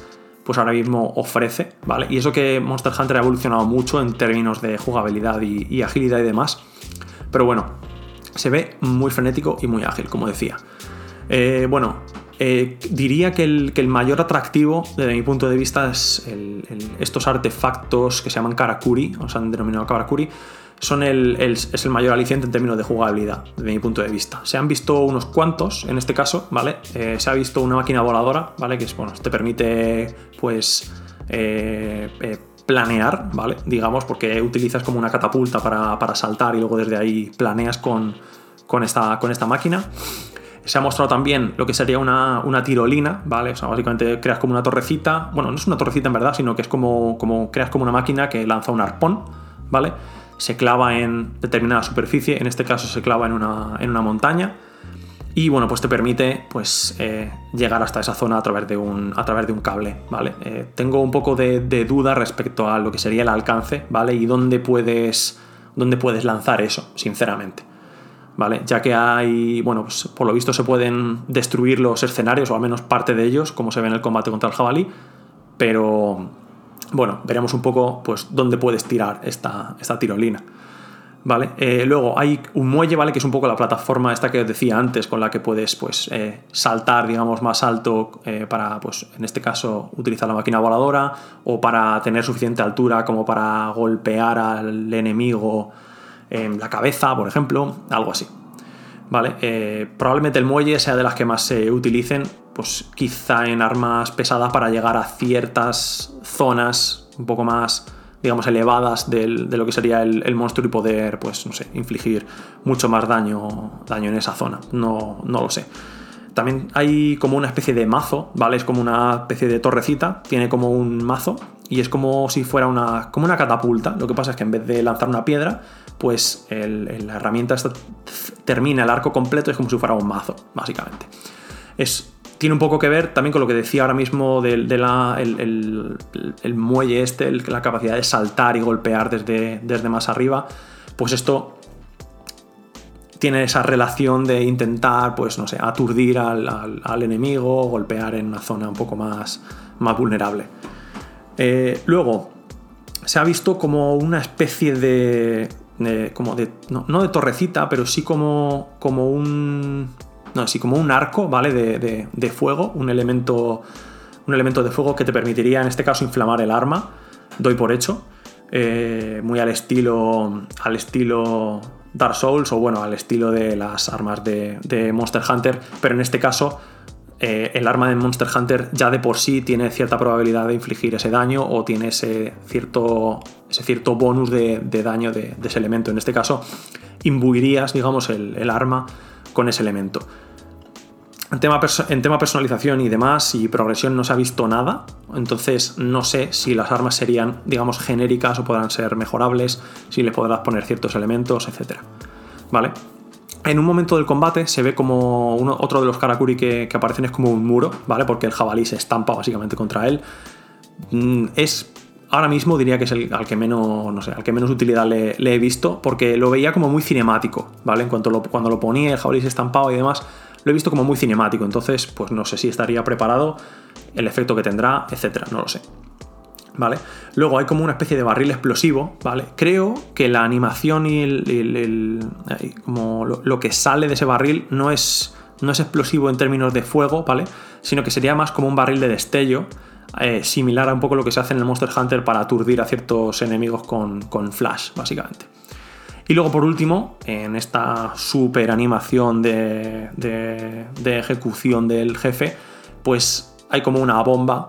pues ahora mismo ofrece, ¿vale? Y eso que Monster Hunter ha evolucionado mucho en términos de jugabilidad y, agilidad y demás. Pero bueno, se ve muy frenético y muy ágil, como decía. Eh, bueno, eh, diría que el, mayor atractivo, desde mi punto de vista, es estos artefactos que se llaman Karakuri, o se han denominado Karakuri, son el, es el mayor aliciente en términos de jugabilidad, desde mi punto de vista. Se han visto unos cuantos, en este caso, ¿vale? Eh, se ha visto una máquina voladora, ¿vale? Que es, bueno, te permite, pues, eh, eh, planear, ¿vale? Digamos, porque utilizas como una catapulta para, saltar y luego desde ahí planeas con, con, esta, con esta máquina. Se ha mostrado también lo que sería una, una, tirolina, ¿vale? O sea, básicamente creas como una torrecita. Bueno, no es una torrecita en verdad, sino que es como, como creas como una máquina que lanza un arpón, ¿vale? Se clava en determinada superficie, en este caso se clava en una, en una montaña. Y bueno, pues te permite pues, eh, llegar hasta esa zona a través de un, a través de un cable, ¿vale? Eh, tengo un poco de, de, duda respecto a lo que sería el alcance, ¿vale? Y dónde puedes, dónde puedes lanzar eso, sinceramente. ¿vale? Ya que hay, bueno, pues por lo visto se pueden destruir los escenarios, o al menos parte de ellos, como se ve en el combate contra el jabalí, pero bueno, veremos un poco pues dónde puedes tirar esta, esta tirolina. ¿Vale? Eh, luego hay un muelle, ¿vale? Que es un poco la plataforma esta que os decía antes, con la que puedes pues, eh, saltar, digamos, más alto eh, para, pues, en este caso, utilizar la máquina voladora o para tener suficiente altura como para golpear al enemigo en la cabeza, por ejemplo, algo así. ¿Vale? Probablemente el muelle sea de las que más se utilicen, pues quizá en armas pesadas para llegar a ciertas zonas un poco más, digamos, elevadas de lo que sería el, monstruo y poder, pues, no sé, infligir mucho más daño, daño en esa zona. No, no lo sé. También hay como una especie de mazo, ¿vale? Es como una especie de torrecita, tiene como un mazo y es como si fuera una, como una catapulta. Lo que pasa es que en vez de lanzar una piedra, pues la herramienta termina el arco completo, es como si fuera un mazo, básicamente. Es, tiene un poco que ver también con lo que decía ahora mismo de, la, el, muelle este, la capacidad de saltar y golpear desde, desde más arriba. Pues esto tiene esa relación de intentar, pues no sé, aturdir al, enemigo, golpear en una zona un poco más, más vulnerable. Eh, luego, se ha visto como una especie de como de, no, de torrecita, pero sí como, como un, no, sí como un arco, ¿vale? De, de, fuego, un elemento, un elemento de fuego que te permitiría en este caso inflamar el arma, doy por hecho, eh, muy al estilo, al estilo Dark Souls o bueno, al estilo de las armas de, de Monster Hunter, pero en este caso eh, el arma de Monster Hunter ya de por sí tiene cierta probabilidad de infligir ese daño o tiene ese cierto, ese cierto bonus de, daño de, ese elemento. En este caso, imbuirías, digamos, el, arma con ese elemento. En tema, en tema, personalización y demás y progresión no se ha visto nada, entonces no sé si las armas serían, digamos, genéricas o podrán ser mejorables, si le podrás poner ciertos elementos, etc. ¿Vale? En un momento del combate se ve como otro de los Karakuri que, aparecen es como un muro, ¿vale? Porque el jabalí se estampa básicamente contra él. Mm, es. Ahora mismo diría que es el al que menos. No sé, al que menos utilidad le, he visto. Porque lo veía como muy cinemático, ¿vale? En cuanto lo, cuando lo ponía, el jabalí se estampaba y demás. Lo he visto como muy cinemático. Entonces, pues no sé si estaría preparado. El efecto que tendrá, etcétera. No lo sé. ¿vale? Luego hay como una especie de barril explosivo, ¿vale? Creo que la animación y el, como lo, que sale de ese barril no es, no es explosivo en términos de fuego, ¿vale? Sino que sería más como un barril de destello, eh, similar a un poco lo que se hace en el Monster Hunter para aturdir a ciertos enemigos con, flash, básicamente. Y luego, por último, en esta super animación de, de ejecución del jefe, pues hay como una bomba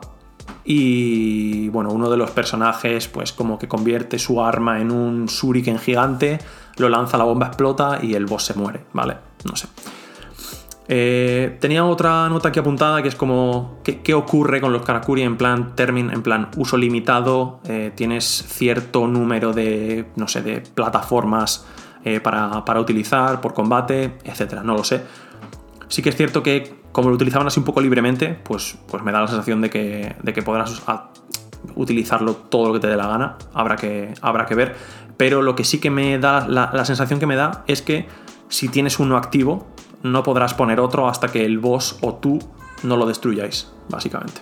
y bueno, uno de los personajes pues como que convierte su arma en un shuriken gigante, lo lanza, la bomba explota y el boss se muere, ¿vale? No sé. Eh, tenía otra nota aquí apuntada que es como ¿qué, ocurre con los Karakuri en plan termin, en plan uso limitado, eh, tienes cierto número de, no sé, de plataformas eh, para, para, utilizar por combate, etcétera, no lo sé. Sí que es cierto que como lo utilizaban así un poco libremente, pues, pues me da la sensación de que, de que podrás utilizarlo todo lo que te dé la gana, habrá que, habrá que ver. Pero lo que sí que me da, la, la sensación que me da es que si tienes uno activo, no podrás poner otro hasta que el boss o tú no lo destruyáis, básicamente.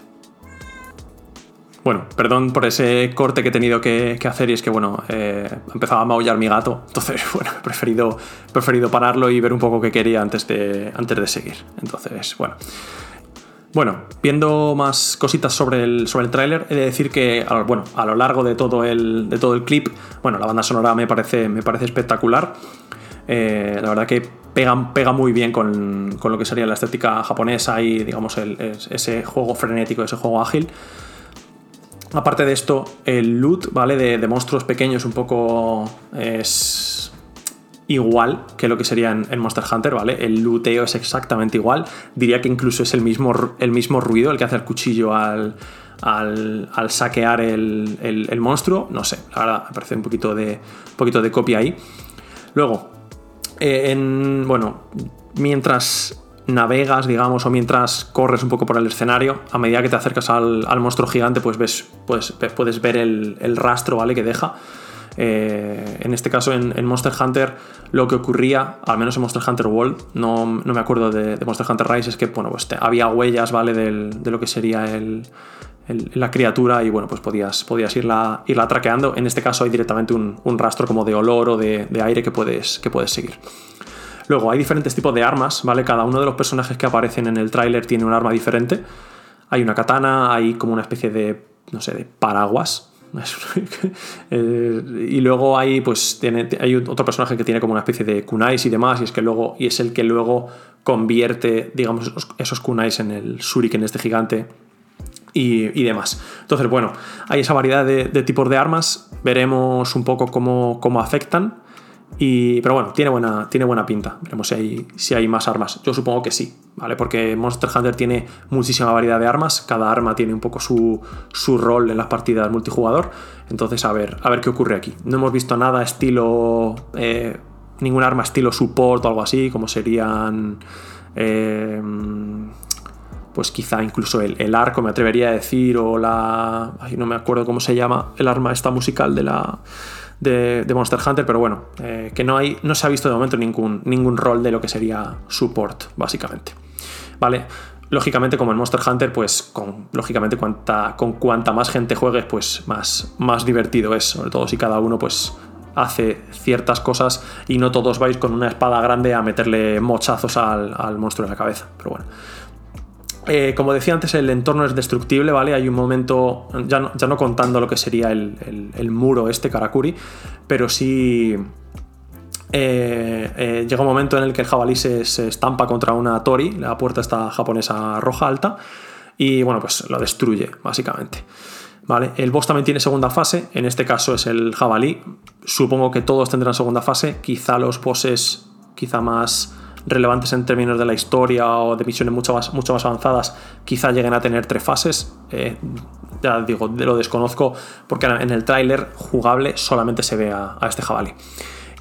Bueno, perdón por ese corte que he tenido que, hacer y es que, bueno, eh, empezaba a maullar mi gato, entonces, bueno, he preferido, preferido pararlo y ver un poco qué quería antes de, antes de seguir. Entonces, bueno. Bueno, viendo más cositas sobre el, sobre el tráiler, he de decir que bueno, a lo largo de todo el, de todo el clip, bueno, la banda sonora me parece, me parece espectacular. Eh, la verdad que pega, pega muy bien con, con, lo que sería la estética japonesa y, digamos, el, ese juego frenético, ese juego ágil. Aparte de esto, el loot, ¿vale? De, monstruos pequeños un poco es... igual que lo que sería en, Monster Hunter, ¿vale? El luteo es exactamente igual. Diría que incluso es el mismo, el mismo ruido el que hace el cuchillo al, al, saquear el, monstruo. No sé, la verdad, me parece un poquito de, un poquito de copia ahí. Luego, eh, en, bueno, mientras navegas, digamos, o mientras corres un poco por el escenario, a medida que te acercas al, monstruo gigante, pues ves, pues, puedes ver el, el rastro, ¿vale? Que deja. Eh, en este caso, en, Monster Hunter, lo que ocurría, al menos en Monster Hunter World, no, me acuerdo de, Monster Hunter Rise, es que bueno, pues había huellas, ¿vale? de lo que sería la criatura y bueno, pues podías, podías irla, irla traqueando. En este caso hay directamente un, rastro como de olor o de, aire que puedes, que puedes seguir. Luego, hay diferentes tipos de armas, ¿vale? Cada uno de los personajes que aparecen en el tráiler tiene un arma diferente. Hay una katana, hay como una especie de, no sé, de paraguas, y luego hay, pues, tiene, hay otro personaje que tiene como una especie de kunais y demás, y es, que luego, y es el que luego convierte, digamos, esos, kunais en el shuriken este gigante y, demás. Entonces, bueno, hay esa variedad de, tipos de armas, veremos un poco cómo, cómo afectan. Y, pero bueno, tiene buena, tiene buena pinta. Veremos si hay, si hay más armas. Yo supongo que sí, ¿vale? Porque Monster Hunter tiene muchísima variedad de armas. Cada arma tiene un poco su, rol en las partidas multijugador. Entonces, a ver, a ver qué ocurre aquí. No hemos visto nada estilo. Eh, ningún arma estilo support o algo así, como serían. Eh, pues quizá incluso el, arco, me atrevería a decir, o la. No me acuerdo cómo se llama el arma esta musical de la de, Monster Hunter, pero bueno, eh, que no, hay, no se ha visto de momento ningún, ningún rol de lo que sería support, básicamente. ¿Vale? Lógicamente, como en Monster Hunter, pues con, lógicamente cuanta, con cuanta más gente juegues, pues más, más divertido es, sobre todo si cada uno pues hace ciertas cosas y no todos vais con una espada grande a meterle mochazos al, al monstruo en la cabeza. Pero bueno, eh, como decía antes, el entorno es destructible, ¿vale? Hay un momento, ya no, contando lo que sería el, muro este, Karakuri, pero sí eh, eh, llega un momento en el que el jabalí se, estampa contra una tori, la puerta está japonesa roja alta, y bueno, pues lo destruye, básicamente. ¿Vale? El boss también tiene segunda fase, en este caso es el jabalí. Supongo que todos tendrán segunda fase, quizá los bosses quizá más relevantes en términos de la historia o de misiones mucho más, mucho más avanzadas, quizá lleguen a tener tres fases. Eh, ya digo, lo desconozco porque en el tráiler jugable solamente se ve a, este jabalí.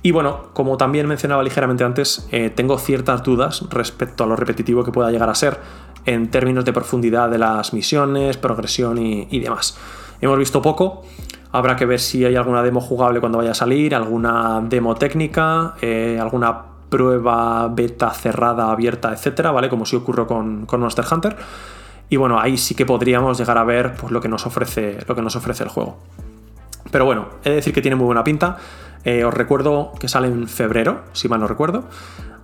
Y bueno, como también mencionaba ligeramente antes, eh, tengo ciertas dudas respecto a lo repetitivo que pueda llegar a ser en términos de profundidad de las misiones, progresión y, demás. Hemos visto poco, habrá que ver si hay alguna demo jugable cuando vaya a salir, alguna demo técnica, eh, alguna prueba beta cerrada, abierta, etcétera, ¿vale? Como si ocurrió con, Monster Hunter. Y bueno, ahí sí que podríamos llegar a ver pues, lo, que nos ofrece, lo que nos ofrece el juego. Pero bueno, he de decir que tiene muy buena pinta. Eh, os recuerdo que sale en febrero, si mal no recuerdo.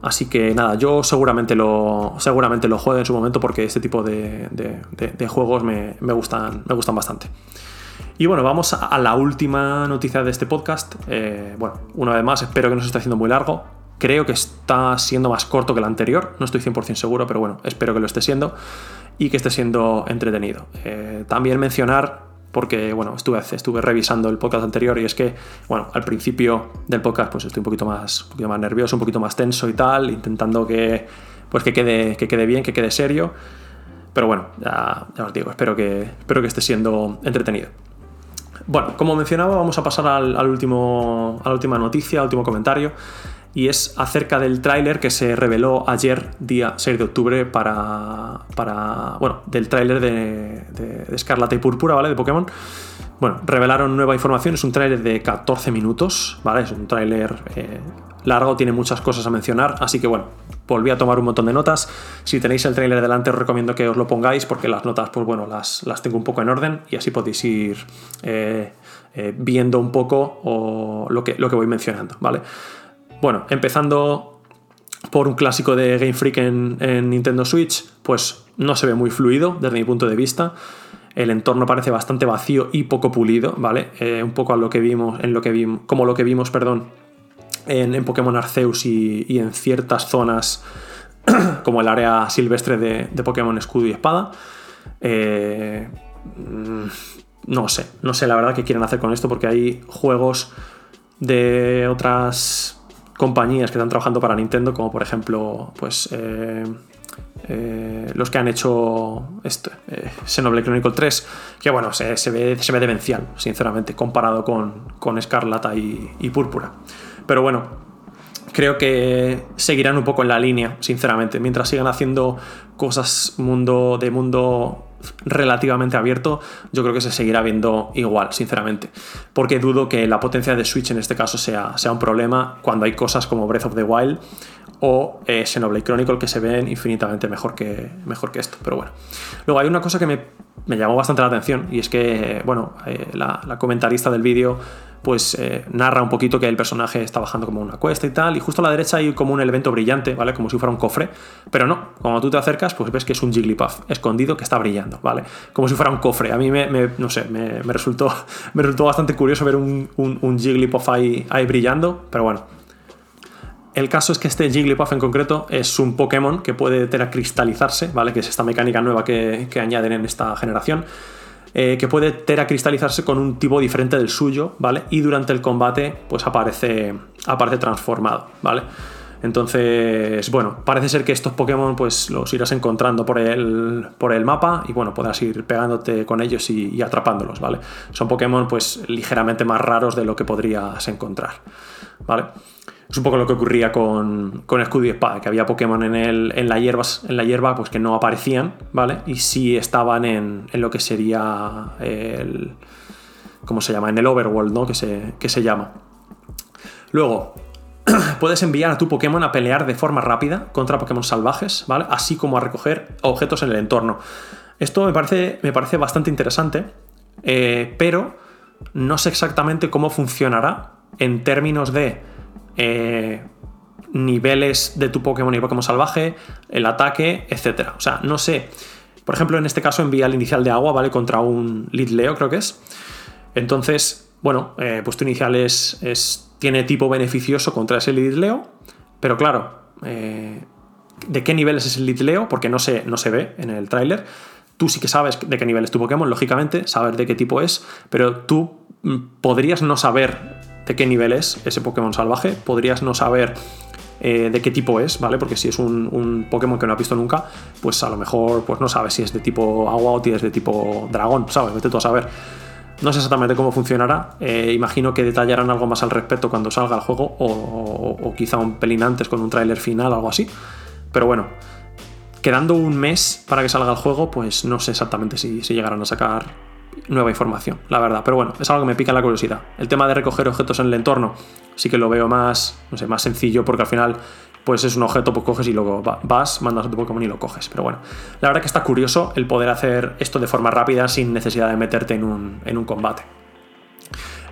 Así que nada, yo seguramente lo, seguramente lo juegue en su momento porque este tipo de, juegos me, gustan, me gustan bastante. Y bueno, vamos a, la última noticia de este podcast. Eh, bueno, una vez más, espero que no se esté haciendo muy largo. Creo que está siendo más corto que el anterior, no estoy 100% seguro, pero bueno, espero que lo esté siendo y que esté siendo entretenido. Eh, también mencionar, porque bueno, estuve, estuve revisando el podcast anterior y es que, bueno, al principio del podcast pues estoy un poquito más, un poquito más nervioso, un poquito más tenso y tal, intentando que, pues que, quede, que quede bien, que quede serio. Pero bueno, ya, os digo, espero que, espero que esté siendo entretenido. Bueno, como mencionaba, vamos a pasar al, último, a la última noticia, al último comentario y es acerca del tráiler que se reveló ayer, día 6 de octubre, para. para bueno, del tráiler de, de, Escarlata y Púrpura, ¿vale? De Pokémon. Bueno, revelaron nueva información, es un tráiler de 14 minutos, ¿vale? Es un tráiler eh, largo, tiene muchas cosas a mencionar, así que bueno, volví a tomar un montón de notas. Si tenéis el tráiler delante os recomiendo que os lo pongáis porque las notas, pues bueno, las, las tengo un poco en orden y así podéis ir eh, eh, viendo un poco lo, que, lo que voy mencionando, ¿vale? Bueno, empezando por un clásico de Game Freak en, Nintendo Switch, pues no se ve muy fluido desde mi punto de vista. El entorno parece bastante vacío y poco pulido, ¿vale? Eh, un poco a lo que vimos, en lo que vimos, como lo que vimos, perdón, en, Pokémon Arceus y, en ciertas zonas como el área silvestre de, Pokémon Escudo y Espada. Eh, mm, no sé, no sé la verdad qué quieren hacer con esto porque hay juegos de otras compañías que están trabajando para Nintendo, como por ejemplo, pues eh, eh, los que han hecho este, eh, Xenoblade Chronicle 3, que bueno, se, ve, se ve demencial, sinceramente, comparado con, con Escarlata y, y Púrpura. Pero bueno, creo que seguirán un poco en la línea, sinceramente. Mientras sigan haciendo cosas mundo de mundo relativamente abierto, yo creo que se seguirá viendo igual, sinceramente. Porque dudo que la potencia de Switch en este caso sea, sea un problema cuando hay cosas como Breath of the Wild o eh, Xenoblade Chronicle que se ven infinitamente mejor que, mejor que esto. Pero bueno. Luego hay una cosa que me, llamó bastante la atención y es que, bueno, eh, la, comentarista del vídeo pues eh, narra un poquito que el personaje está bajando como una cuesta y tal, y justo a la derecha hay como un elemento brillante, ¿vale? Como si fuera un cofre, pero no, cuando tú te acercas, pues ves que es un Jigglypuff escondido que está brillando, ¿vale? Como si fuera un cofre. A mí me, no sé, me, resultó, me resultó bastante curioso ver un, un, Jigglypuff ahí, ahí brillando, pero bueno, el caso es que este Jigglypuff en concreto es un Pokémon que puede teracristalizarse, ¿vale? Que es esta mecánica nueva que, añaden en esta generación. Eh, que puede teracristalizarse con un tipo diferente del suyo, ¿vale? Y durante el combate, pues aparece, aparece transformado, ¿vale? Entonces, bueno, parece ser que estos Pokémon pues los irás encontrando por el, por el mapa y bueno, podrás ir pegándote con ellos y, y, atrapándolos, ¿vale? Son Pokémon pues ligeramente más raros de lo que podrías encontrar, ¿vale? Es un poco lo que ocurría con, con Escudo y Espada, que había Pokémon en, el, en, la hierba, en la hierba pues que no aparecían, ¿vale? Y sí estaban en, en lo que sería el... ¿Cómo se llama? En el Overworld, ¿no? Que se, que se llama. Luego, puedes enviar a tu Pokémon a pelear de forma rápida contra Pokémon salvajes, ¿vale? Así como a recoger objetos en el entorno. Esto me parece, me parece bastante interesante, eh, pero no sé exactamente cómo funcionará en términos de eh, niveles de tu Pokémon y Pokémon salvaje, el ataque, etc. O sea, no sé. Por ejemplo, en este caso envía el inicial de agua, ¿vale? Contra un Leo, creo que es. Entonces, bueno, eh, pues tu inicial es, tiene tipo beneficioso contra ese Leo, pero claro, eh, ¿de qué nivel es ese Leo? Porque no se, no se ve en el tráiler. Tú sí que sabes de qué nivel es tu Pokémon, lógicamente, saber de qué tipo es, pero tú mm, podrías no saber de qué nivel es ese Pokémon salvaje, podrías no saber eh, de qué tipo es, ¿vale? Porque si es un, Pokémon que no has visto nunca, pues a lo mejor pues no sabes si es de tipo agua o si es de tipo dragón, ¿sabes? Vete tú a saber. No sé exactamente cómo funcionará. Eh, imagino que detallarán algo más al respecto cuando salga el juego, o, quizá un pelín antes con un tráiler final o algo así. Pero bueno, quedando un mes para que salga el juego, pues no sé exactamente si, si llegarán a sacar nueva información, la verdad. Pero bueno, es algo que me pica la curiosidad. El tema de recoger objetos en el entorno sí que lo veo más, no sé, más sencillo porque al final pues es un objeto, pues coges y luego vas, mandas a tu Pokémon y lo coges. Pero bueno, la verdad que está curioso el poder hacer esto de forma rápida sin necesidad de meterte en un, en un combate.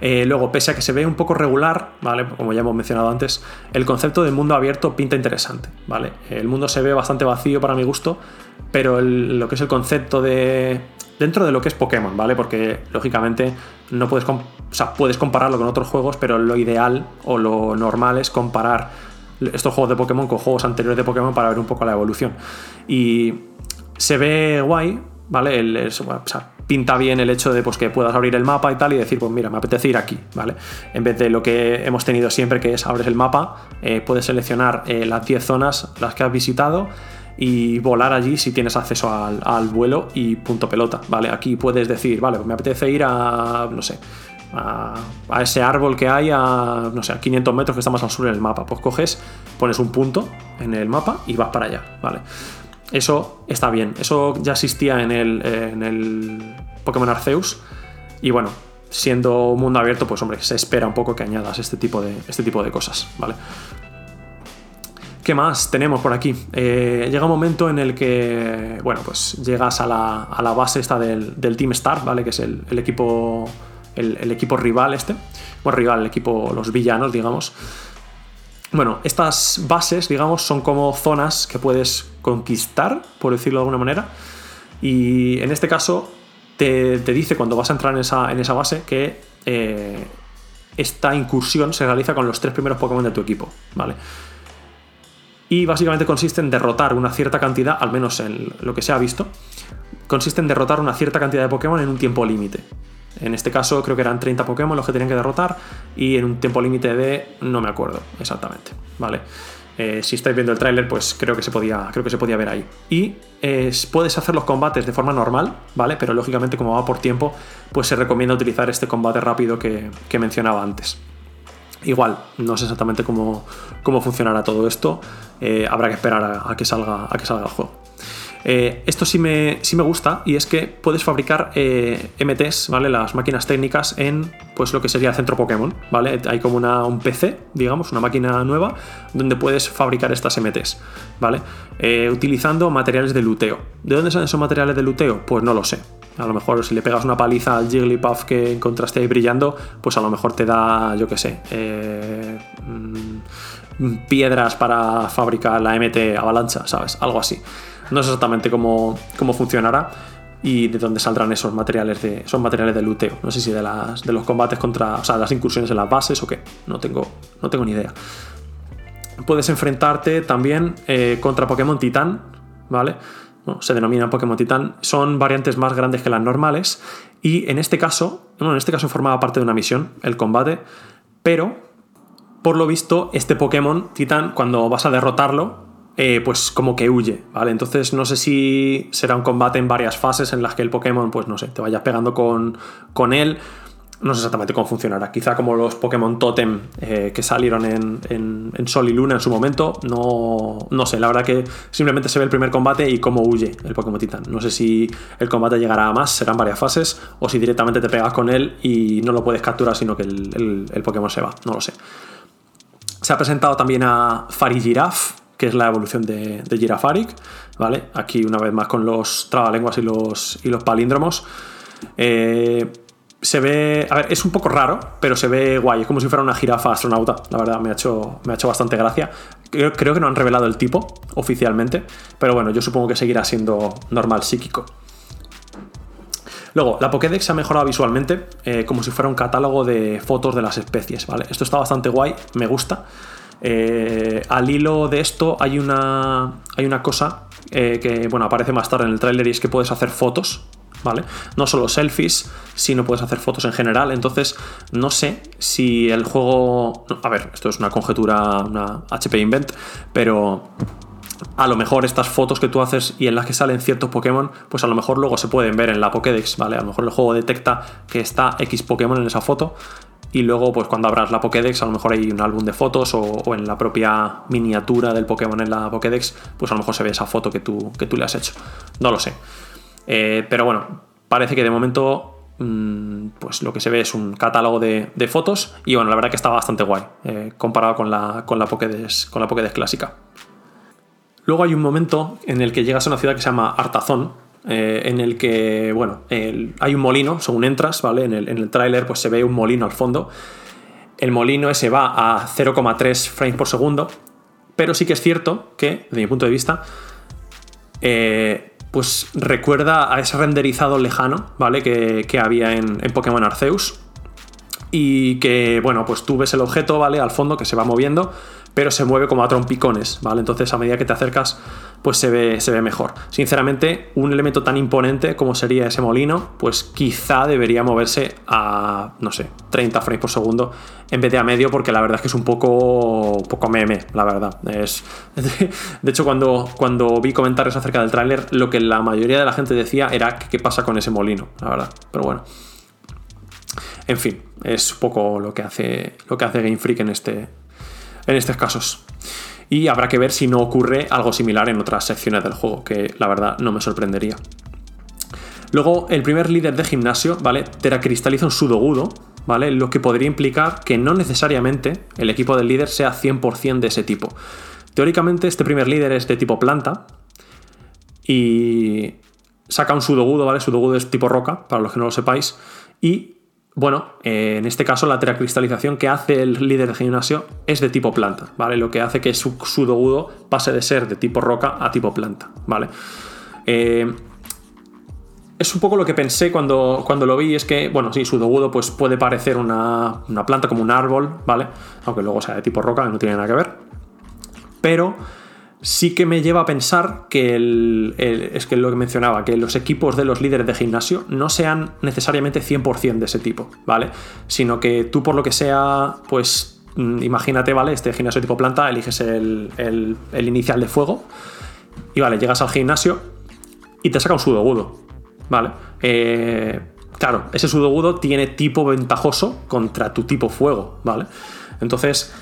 Eh, luego, pese a que se ve un poco regular, ¿vale? Como ya hemos mencionado antes, el concepto del mundo abierto pinta interesante, ¿vale? El mundo se ve bastante vacío para mi gusto, pero lo que es el concepto de dentro de lo que es Pokémon, ¿vale? Porque lógicamente no puedes, o puedes compararlo con otros juegos, pero lo ideal o lo normal es comparar estos juegos de Pokémon con juegos anteriores de Pokémon para ver un poco la evolución. Y se ve guay, ¿vale? pinta bien el hecho de pues, que puedas abrir el mapa y tal y decir, pues mira, me apetece ir aquí, ¿vale? En vez de lo que hemos tenido siempre, que es abres el mapa, eh, puedes seleccionar eh, las 10 zonas las que has visitado y volar allí si tienes acceso al, vuelo y punto pelota, ¿vale? Aquí puedes decir, vale, pues me apetece ir a, no sé, a, ese árbol que hay a, no sé, a 500 metros que está más al sur en el mapa. Pues coges, pones un punto en el mapa y vas para allá, ¿vale? Eso está bien, eso ya existía en el, en el Pokémon Arceus y bueno, siendo mundo abierto, pues hombre, se espera un poco que añadas este tipo de, este tipo de cosas, ¿vale? ¿Qué más tenemos por aquí? Eh, llega un momento en el que, bueno, pues llegas a la, base esta del, Team Star, ¿vale? Que es el, equipo, el, equipo rival este. Bueno, rival, el equipo, los villanos, digamos. Bueno, estas bases, digamos, son como zonas que puedes conquistar, por decirlo de alguna manera. Y en este caso te, dice cuando vas a entrar en esa, en esa base que eh, esta incursión se realiza con los tres primeros Pokémon de tu equipo, ¿vale? Y básicamente consiste en derrotar una cierta cantidad, al menos en lo que se ha visto, consiste en derrotar una cierta cantidad de Pokémon en un tiempo límite. En este caso creo que eran 30 Pokémon los que tenían que derrotar y en un tiempo límite de no me acuerdo exactamente, ¿vale? Eh, si estáis viendo el tráiler, pues creo que se podía, creo que se podía ver ahí. Y puedes hacer los combates de forma normal, ¿vale? Pero lógicamente, como va por tiempo, pues se recomienda utilizar este combate rápido que, mencionaba antes. Igual, no sé exactamente cómo, cómo funcionará todo esto. Eh, habrá que esperar a, que salga, a que salga el juego. Eh, esto sí me, sí me gusta y es que puedes fabricar eh, MTs, ¿vale? Las máquinas técnicas en pues lo que sería el centro Pokémon, ¿vale? Hay como una, un PC, digamos, una máquina nueva donde puedes fabricar estas MTs, ¿vale? Utilizando materiales de luteo. ¿De dónde salen esos materiales de luteo? Pues no lo sé. A lo mejor si le pegas una paliza al Jigglypuff que encontraste ahí brillando, pues a lo mejor te da, yo qué sé, mm, piedras para fabricar la MT avalancha, ¿sabes? Algo así. No sé exactamente cómo, cómo funcionará y de dónde saldrán esos materiales de, esos materiales de luteo. No sé si de, las, de los combates contra, o sea, las incursiones en las bases o qué. No tengo, no tengo ni idea. Puedes enfrentarte también eh, contra Pokémon Titán, ¿vale? Se denominan Pokémon Titán. Son variantes más grandes que las normales y en este caso, bueno, en este caso formaba parte de una misión, el combate, pero por lo visto este Pokémon Titán, cuando vas a derrotarlo, eh, pues como que huye, ¿vale? Entonces no sé si será un combate en varias fases en las que el Pokémon, pues no sé, te vayas pegando con, con él. No sé exactamente cómo funcionará. Quizá como los Pokémon Totem eh, que salieron en, Sol y Luna en su momento. No, no sé, la verdad que simplemente se ve el primer combate y cómo huye el Pokémon Titan. No sé si el combate llegará a más, serán varias fases, o si directamente te pegas con él y no lo puedes capturar, sino que el, el Pokémon se va. No lo sé. Se ha presentado también a Farigiraf, que es la evolución de, de Girafaric, ¿vale? Aquí una vez más con los trabalenguas y los, y los palíndromos. Eh, se ve. A ver, es un poco raro, pero se ve guay. Es como si fuera una jirafa astronauta. La verdad, me ha hecho, me ha hecho bastante gracia. Creo, creo, que no han revelado el tipo oficialmente, pero bueno, yo supongo que seguirá siendo normal psíquico. Luego, la Pokédex ha mejorado visualmente, eh, como si fuera un catálogo de fotos de las especies, ¿vale? Esto está bastante guay, me gusta. Eh, al hilo de esto hay una, hay una cosa eh, que bueno, aparece más tarde en el tráiler y es que puedes hacer fotos, ¿vale? No solo selfies, sino puedes hacer fotos en general. Entonces, no sé si el juego... A ver, esto es una conjetura, una HP Invent, pero a lo mejor estas fotos que tú haces y en las que salen ciertos Pokémon, pues a lo mejor luego se pueden ver en la Pokédex, ¿vale? A lo mejor el juego detecta que está X Pokémon en esa foto y luego pues cuando abras la Pokédex a lo mejor hay un álbum de fotos o, en la propia miniatura del Pokémon en la Pokédex pues a lo mejor se ve esa foto que tú, que tú le has hecho. No lo sé. Eh, pero bueno, parece que de momento mm, pues lo que se ve es un catálogo de, fotos y bueno, la verdad que está bastante guay eh, comparado con la, con, la Pokédex, con la Pokédex clásica. Luego hay un momento en el que llegas a una ciudad que se llama Artazón, eh, en el que, bueno, hay un molino, según entras, ¿vale? En el, en el tráiler pues se ve un molino al fondo. El molino ese va a 0,3 frames por segundo, pero sí que es cierto que, desde mi punto de vista, eh, pues recuerda a ese renderizado lejano, ¿vale? Que, había en, en, Pokémon Arceus. Y que, bueno, pues tú ves el objeto, ¿vale? Al fondo que se va moviendo, pero se mueve como a trompicones, ¿vale? Entonces a medida que te acercas pues se ve, se ve mejor. Sinceramente, un elemento tan imponente como sería ese molino, pues quizá debería moverse a, no sé, 30 frames por segundo en vez de a medio, porque la verdad es que es un poco, poco meme, la verdad. Es, de hecho, cuando, cuando vi comentarios acerca del tráiler, lo que la mayoría de la gente decía era qué pasa con ese molino, la verdad. Pero bueno. En fin, es un poco lo que hace, lo que hace Game Freak en, este, en estos casos y habrá que ver si no ocurre algo similar en otras secciones del juego, que la verdad no me sorprendería. Luego, el primer líder de gimnasio, ¿vale? Teracristaliza un sudogudo, ¿vale? Lo que podría implicar que no necesariamente el equipo del líder sea 100% de ese tipo. Teóricamente, este primer líder es de tipo planta y saca un sudogudo, ¿vale? Sudogudo es tipo roca, para los que no lo sepáis, y bueno, eh, en este caso la teracristalización que hace el líder de gimnasio es de tipo planta, ¿vale? Lo que hace que su sudogudo pase de ser de tipo roca a tipo planta, ¿vale? Eh, es un poco lo que pensé cuando, cuando lo vi, es que, bueno, sí, sudogudo pues puede parecer una, una planta como un árbol, ¿vale? Aunque luego sea de tipo roca, no tiene nada que ver. Pero sí que me lleva a pensar que el, es que lo que mencionaba, que los equipos de los líderes de gimnasio no sean necesariamente 100% de ese tipo, ¿vale? Sino que tú por lo que sea, pues mm, imagínate, ¿vale? Este gimnasio tipo planta, eliges el, el, inicial de fuego y, ¿vale? Llegas al gimnasio y te saca un sudogudo, ¿vale? Eh, claro, ese sudogudo tiene tipo ventajoso contra tu tipo fuego, ¿vale? Entonces,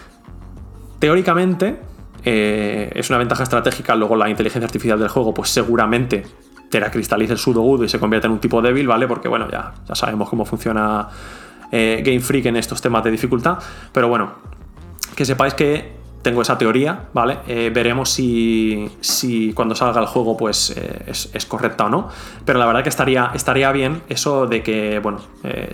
teóricamente eh, es una ventaja estratégica. Luego la inteligencia artificial del juego, pues seguramente te la cristaliza el sudogudo y se convierte en un tipo débil, ¿vale? Porque bueno, ya, ya sabemos cómo funciona eh, Game Freak en estos temas de dificultad. Pero bueno, que sepáis que tengo esa teoría, ¿vale? Eh, veremos si, si, cuando salga el juego pues es, es, correcta o no. Pero la verdad que estaría, estaría bien eso de que, bueno,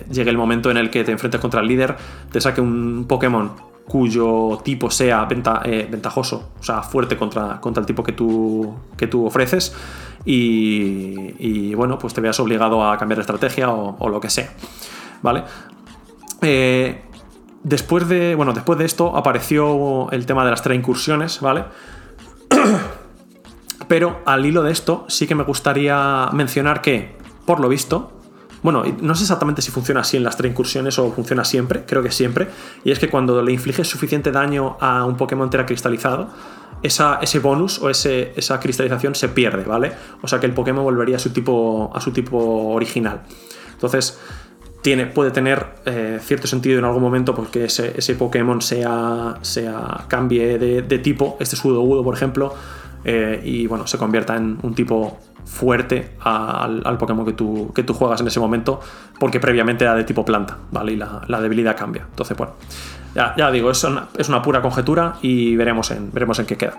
llegue el momento en el que te enfrentes contra el líder, te saque un Pokémon cuyo tipo sea eh, ventajoso, o sea, fuerte contra, contra el tipo que tú, que tú ofreces. Y, bueno, pues te veas obligado a cambiar de estrategia o, lo que sea. ¿Vale? Eh, después de. Bueno, después de esto apareció el tema de las tres incursiones, ¿vale? Pero al hilo de esto, sí que me gustaría mencionar que, por lo visto, bueno, no sé exactamente si funciona así en las tres incursiones o funciona siempre, creo que siempre. Y es que cuando le infliges suficiente daño a un Pokémon cristalizado, esa, ese bonus o ese, esa cristalización se pierde, ¿vale? O sea que el Pokémon volvería a su tipo, a su tipo original. Entonces, tiene, puede tener eh, cierto sentido en algún momento porque ese, ese Pokémon sea, sea, cambie de, tipo, este Sudogudo, por ejemplo, eh, y bueno, se convierta en un tipo fuerte al, Pokémon que tú, que tú juegas en ese momento, porque previamente era de tipo planta, ¿vale? Y la, debilidad cambia. Entonces, bueno, ya, digo, es una, es una, pura conjetura y veremos en, veremos en qué queda.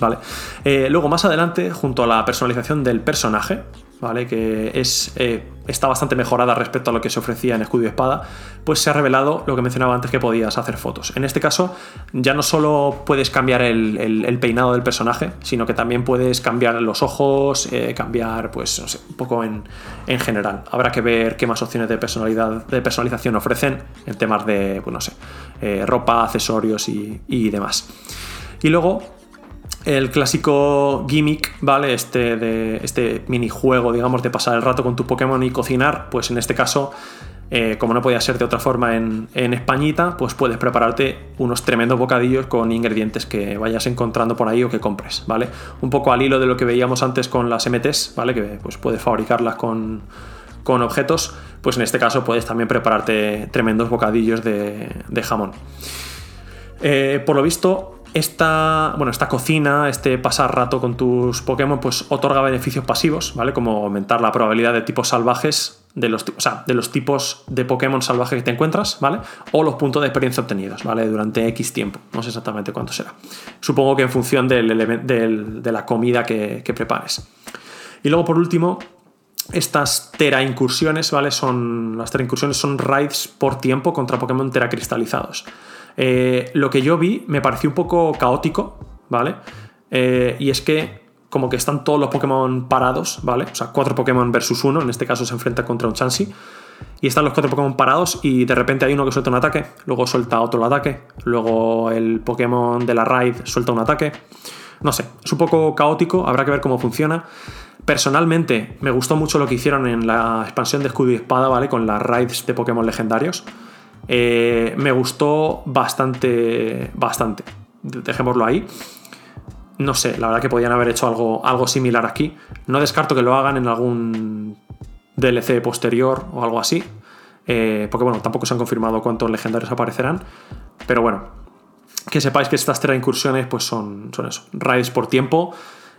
¿Vale? Eh, luego, más adelante, junto a la personalización del personaje, ¿vale? Que es, eh, está bastante mejorada respecto a lo que se ofrecía en Escudo y Espada, pues se ha revelado lo que mencionaba antes que podías hacer fotos. En este caso, ya no solo puedes cambiar el, peinado del personaje, sino que también puedes cambiar los ojos, eh, cambiar, pues, no sé, un poco en, en, general. Habrá que ver qué más opciones de personalidad, de personalización ofrecen en temas de, pues, no sé, eh, ropa, accesorios y, y demás. Y luego, el clásico gimmick, ¿vale? Este, de, este minijuego, digamos, de pasar el rato con tu Pokémon y cocinar, pues en este caso, eh, como no podía ser de otra forma en, Españita, pues puedes prepararte unos tremendos bocadillos con ingredientes que vayas encontrando por ahí o que compres, ¿vale? Un poco al hilo de lo que veíamos antes con las MTs, ¿vale? Que pues puedes fabricarlas con, objetos, pues en este caso puedes también prepararte tremendos bocadillos de, jamón. Eh, por lo visto, esta, bueno, esta cocina, este pasar rato con tus Pokémon, pues otorga beneficios pasivos, ¿vale? Como aumentar la probabilidad de tipos salvajes, de los, o sea, de los tipos de Pokémon salvajes que te encuentras, ¿vale? O los puntos de experiencia obtenidos, ¿vale? Durante X tiempo. No sé exactamente cuánto será. Supongo que en función del, de la comida que, prepares. Y luego, por último, estas Tera incursiones, ¿vale? Son, las Tera incursiones son raids por tiempo contra Pokémon Tera cristalizados. Eh, lo que yo vi me pareció un poco caótico, ¿vale? Eh, y es que como que están todos los Pokémon parados, ¿vale? O sea, cuatro Pokémon versus uno, en este caso se enfrenta contra un Chansey. Y están los cuatro Pokémon parados y de repente hay uno que suelta un ataque, luego suelta otro ataque, luego el Pokémon de la raid suelta un ataque. No sé, es un poco caótico, habrá que ver cómo funciona. Personalmente, me gustó mucho lo que hicieron en la expansión de escudo y espada, ¿vale? Con las raids de Pokémon legendarios. Eh, me gustó bastante, bastante. Dejémoslo ahí. No sé, la verdad que podían haber hecho algo, algo similar aquí. No descarto que lo hagan en algún DLC posterior o algo así. Eh, porque bueno, tampoco se han confirmado cuántos legendarios aparecerán. Pero bueno, que sepáis que estas tres incursiones pues son, son eso, raids por tiempo.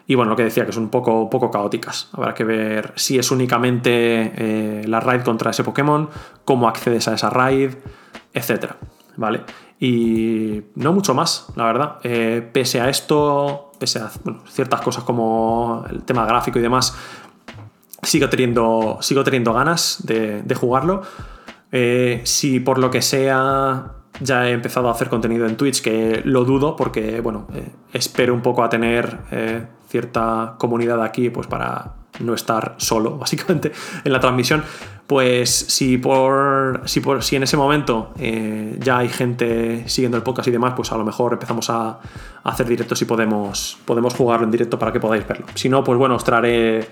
Y bueno, lo que decía, que son un poco, poco caóticas. Habrá que ver si es únicamente eh, la raid contra ese Pokémon, cómo accedes a esa raid, etc. ¿Vale? Y no mucho más, la verdad. Eh, pese a esto, pese a ciertas cosas como el tema gráfico y demás, sigo teniendo, sigo teniendo ganas de, jugarlo. Eh, si por lo que sea ya he empezado a hacer contenido en Twitch, que lo dudo porque, bueno, espero un poco a tener cierta comunidad aquí pues para, no estar solo, básicamente, en la transmisión. Pues si por. si, por, si en ese momento eh, ya hay gente siguiendo el podcast y demás, pues a lo mejor empezamos a, hacer directos y podemos, podemos jugarlo en directo para que podáis verlo. Si no, pues bueno, os traeré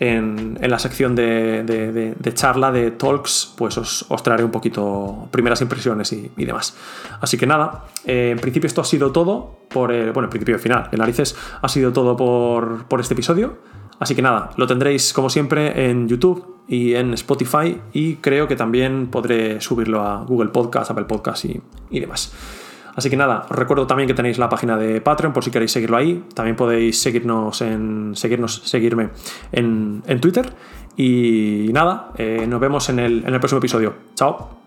en, la sección de, charla de talks, pues os, traeré un poquito primeras impresiones y, demás. Así que nada, eh, en principio esto ha sido todo por el, bueno, en principio final, en narices ha sido todo por, por este episodio. Así que nada, lo tendréis como siempre en YouTube y en Spotify y creo que también podré subirlo a Google Podcast, Apple Podcast y, y demás. Así que nada, os recuerdo también que tenéis la página de Patreon por si queréis seguirlo ahí. También podéis seguirnos en seguirnos, seguirme en, Twitter. Y nada, eh, nos vemos en el, en el próximo episodio. Chao.